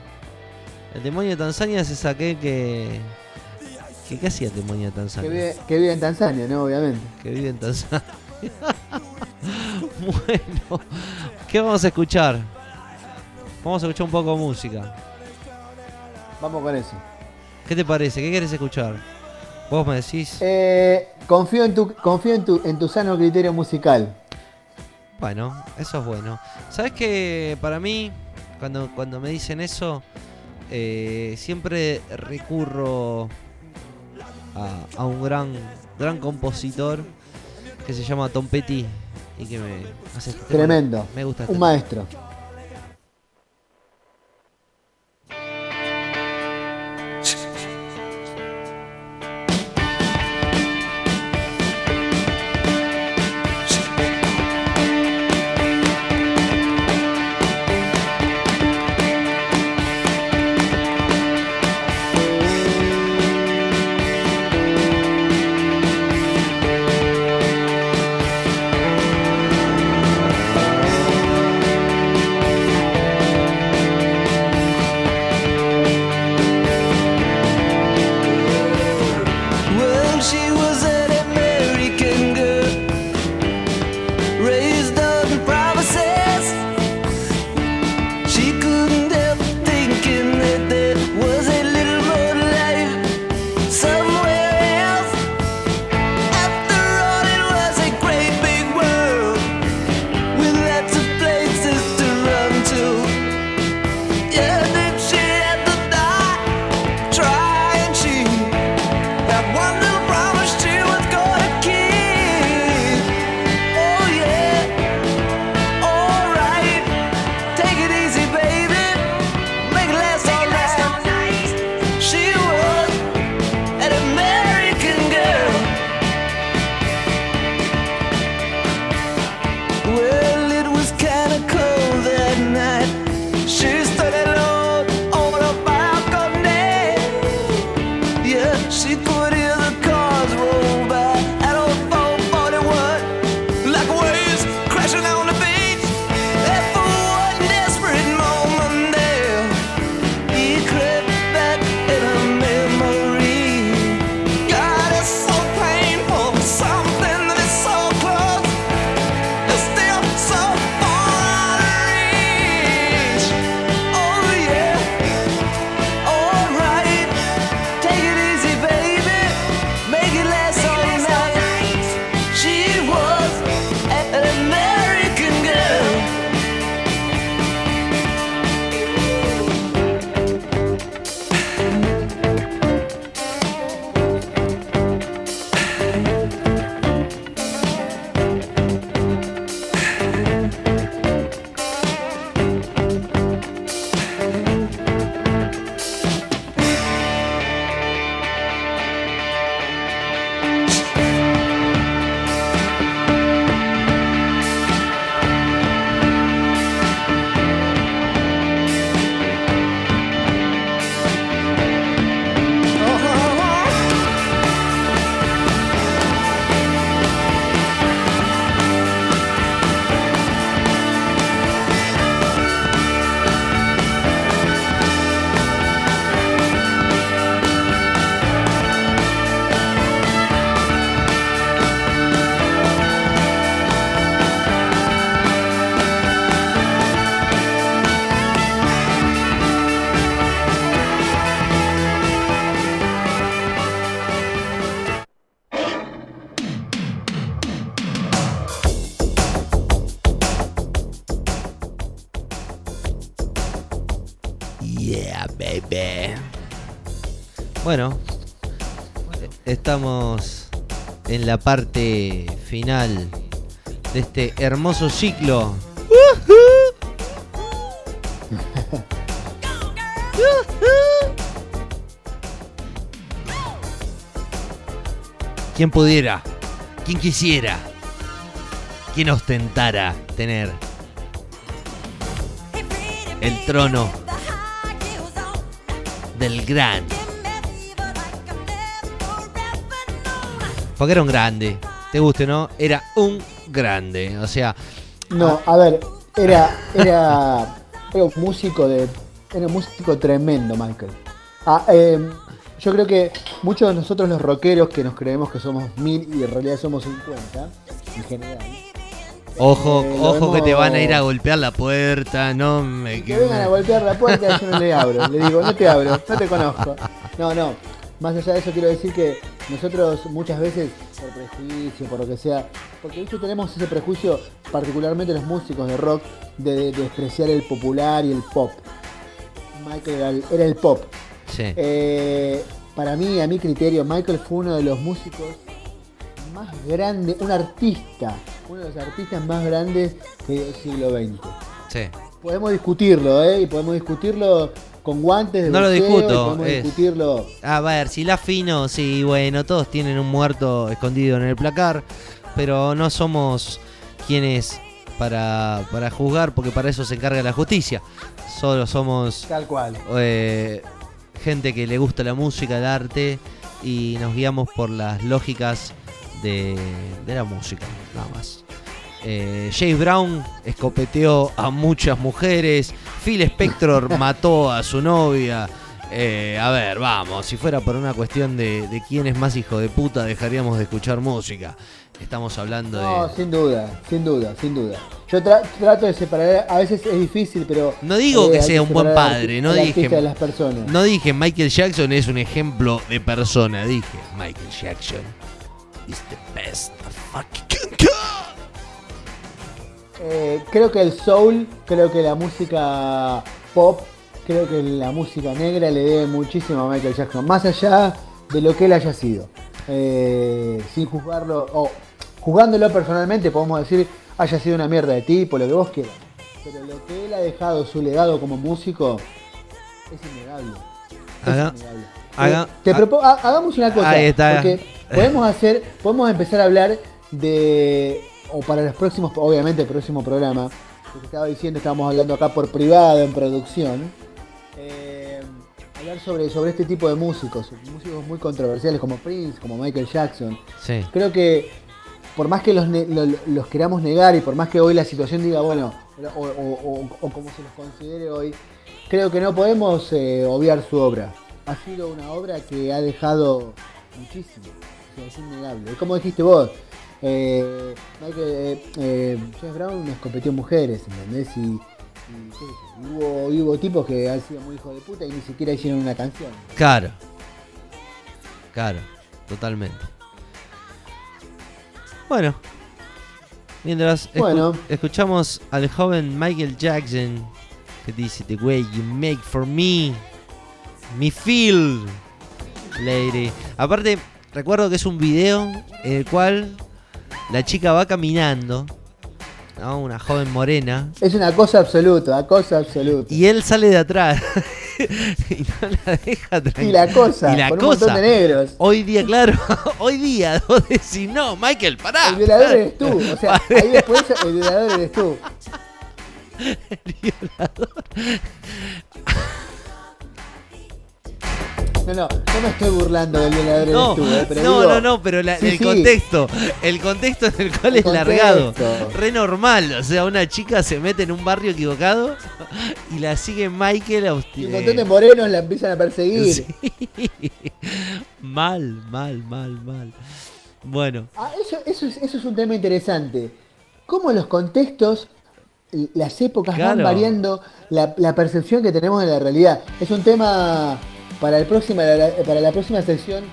El demonio de Tanzania es aquel que. Que ¿Qué hacía Que Tanzania? vive, que vive en Tanzania, ¿no? Obviamente. que vive en Tanzania. bueno, ¿qué vamos a escuchar? Vamos a escuchar un poco de música. Vamos con eso. ¿Qué te parece? ¿Qué quieres escuchar? Vos me decís. Eh, confío en tu, confío en tu, en tu sano criterio musical. Bueno, eso es bueno. ¿Sabes que para mí, cuando, cuando me dicen eso, eh, siempre recurro a, a un gran, gran compositor que se llama Tom Petty y que me hace este tema. Tremendo. Me gusta este Un tema. maestro. La parte final de este hermoso ciclo. ¿Quién pudiera? ¿Quién quisiera? ¿Quién ostentara tener el trono del gran? Porque era un grande. Te guste, ¿no? Era un grande. O sea, No, a ver, era, era, era un músico de. Era un músico tremendo, Michael. Ah, eh, yo creo que muchos de nosotros los rockeros que nos creemos que somos mil y en realidad somos 50, en general. ojo, Eh, ojo que te van a ir a golpear la puerta, no me Que vengan a golpear la puerta yo no le abro. Le digo, no te abro, no te conozco. No, no. Más allá de eso quiero decir que nosotros muchas veces, por prejuicio, por lo que sea, porque de hecho tenemos ese prejuicio, particularmente los músicos de rock, de, de despreciar el popular y el pop. Michael era el, era el pop. Sí. Eh, para mí, a mi criterio, Michael fue uno de los músicos más grandes, un artista, uno de los artistas más grandes del siglo XX sí. podemos discutirlo, ¿eh? Y podemos discutirlo con guantes de No lo discuto, es- discutirlo. A ver, si la fino, sí, bueno, todos tienen un muerto escondido en el placar, pero no somos quienes para, para juzgar, porque para eso se encarga la justicia. Solo somos Tal cual. eh, gente que le gusta la música, el arte, y nos guiamos por las lógicas de, de la música, nada más. Eh, James Brown escopeteó a muchas mujeres. Phil Spector mató a su novia. Eh, a ver, vamos, si fuera por una cuestión de, de quién es más hijo de puta, dejaríamos de escuchar música. Estamos hablando No, de. sin duda, sin duda, sin duda. Yo tra- trato de separar, a veces es difícil, pero... No digo eh, que sea un buen padre, no dije- artista de las personas. No dije Michael Jackson es un ejemplo de persona, dije Michael Jackson is the best fucking God. Eh, creo que el soul, creo que la música pop, creo que la música negra le debe muchísimo a Michael Jackson, más allá de lo que él haya sido. Eh, sin juzgarlo, o juzgándolo personalmente, podemos decir, haya sido una mierda de tipo, lo que vos quieras. Pero lo que él ha dejado, su legado como músico, es innegable. Es Haga- innegable. haga- Eh, te ha- hagamos una cosa, Ahí está. porque podemos hacer, podemos empezar a hablar de, o para los próximos, obviamente el próximo programa, que estaba diciendo, estábamos hablando acá por privado en producción, eh, hablar sobre, sobre este tipo de músicos, músicos muy controversiales como Prince, como Michael Jackson. Sí, Creo que por más que los, los queramos negar y por más que hoy la situación diga, bueno, o, o- o- o como se los considere hoy, creo que no podemos eh, obviar su obra. Ha sido una obra que ha dejado muchísimo, es innegable. Es como dijiste vos, eh, Michael, eh, eh, James Brown nos competió mujeres, ¿entendés? Y, y qué sé hubo, tipos que han sido muy hijos de puta y ni siquiera hicieron una canción. claro. Claro, totalmente. Bueno, mientras escu- Bueno. escuchamos al joven Michael Jackson que dice The way you make for me, me feel, lady. Aparte, recuerdo que es un video en el cual la chica va caminando, ¿no? una joven morena, Es una cosa absoluta, una cosa absoluta. y él sale de atrás y no la deja tranquila. Y la cosa, Y la con cosa. un montón de negros. Hoy día, claro, hoy día vos decís, no, Michael, pará. El violador eres tú. O sea, ahí después el violador eres tú. No, no, no me estoy burlando del violador No, eh, pero no, digo- no, no, pero la- Sí, el sí. contexto, el contexto en el cual El es largado, contexto. re normal, o sea, una chica se mete en un barrio equivocado y la sigue Michael a Y un montón de morenos la empiezan a perseguir. mal, mal, mal, mal. Bueno, Ah, eso, eso, es, eso es un tema interesante. Cómo los contextos, las épocas van variando la, la percepción que tenemos de la realidad. Es un tema para, el próxima, la- para la próxima sección.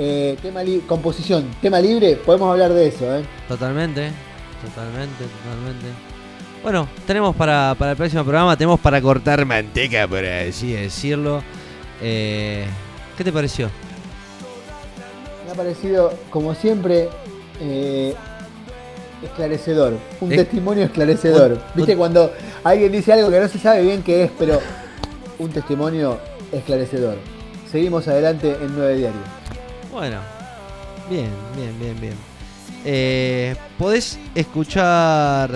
eh, tema composición, tema libre, podemos hablar de eso. ¿eh? totalmente, totalmente, totalmente. Bueno, tenemos para, para el próximo programa, tenemos para cortar manteca, por así decirlo. Eh, ¿Qué te pareció? Me ha parecido, como siempre, eh, esclarecedor. Un testimonio esclarecedor. un- ¿Viste un- cuando alguien dice algo que no se sabe bien qué es, pero un testimonio esclarecedor? Seguimos adelante en 9 Diario. Bueno, bien, bien, bien, bien. Eh, podés escuchar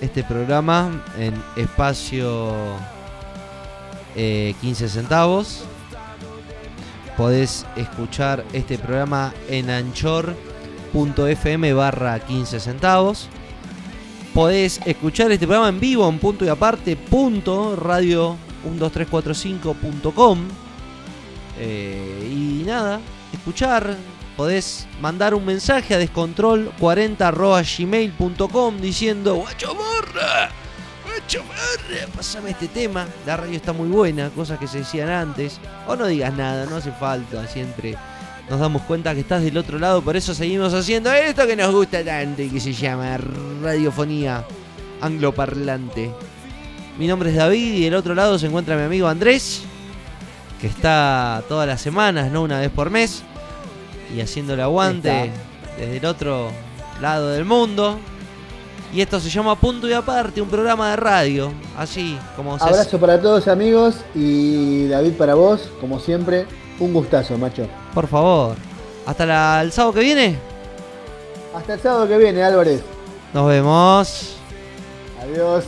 este programa en espacio eh, 15 centavos. Podés escuchar este programa en anchor.fm barra 15 centavos. Podés escuchar este programa en vivo en punto y aparte punto radio 12345.com eh, y nada, escuchar, podés mandar un mensaje a descontrol40 diciendo guacho morra, guacho morra, pasame este tema, la radio está muy buena, cosas que se decían antes, o no digas nada, no hace falta, siempre nos damos cuenta que estás del otro lado, por eso seguimos haciendo esto que nos gusta tanto y que se llama radiofonía angloparlante. Mi nombre es David y del otro lado se encuentra mi amigo Andrés, que está todas las semanas, no una vez por mes, y haciendo el aguante desde el otro lado del mundo. Y esto se llama Punto y Aparte, un programa de radio, así como se Abrazo para todos amigos y David para vos, como siempre, un gustazo, macho. Por favor. Hasta la- el sábado que viene. Hasta el sábado que viene, Álvarez. Nos vemos. Adiós.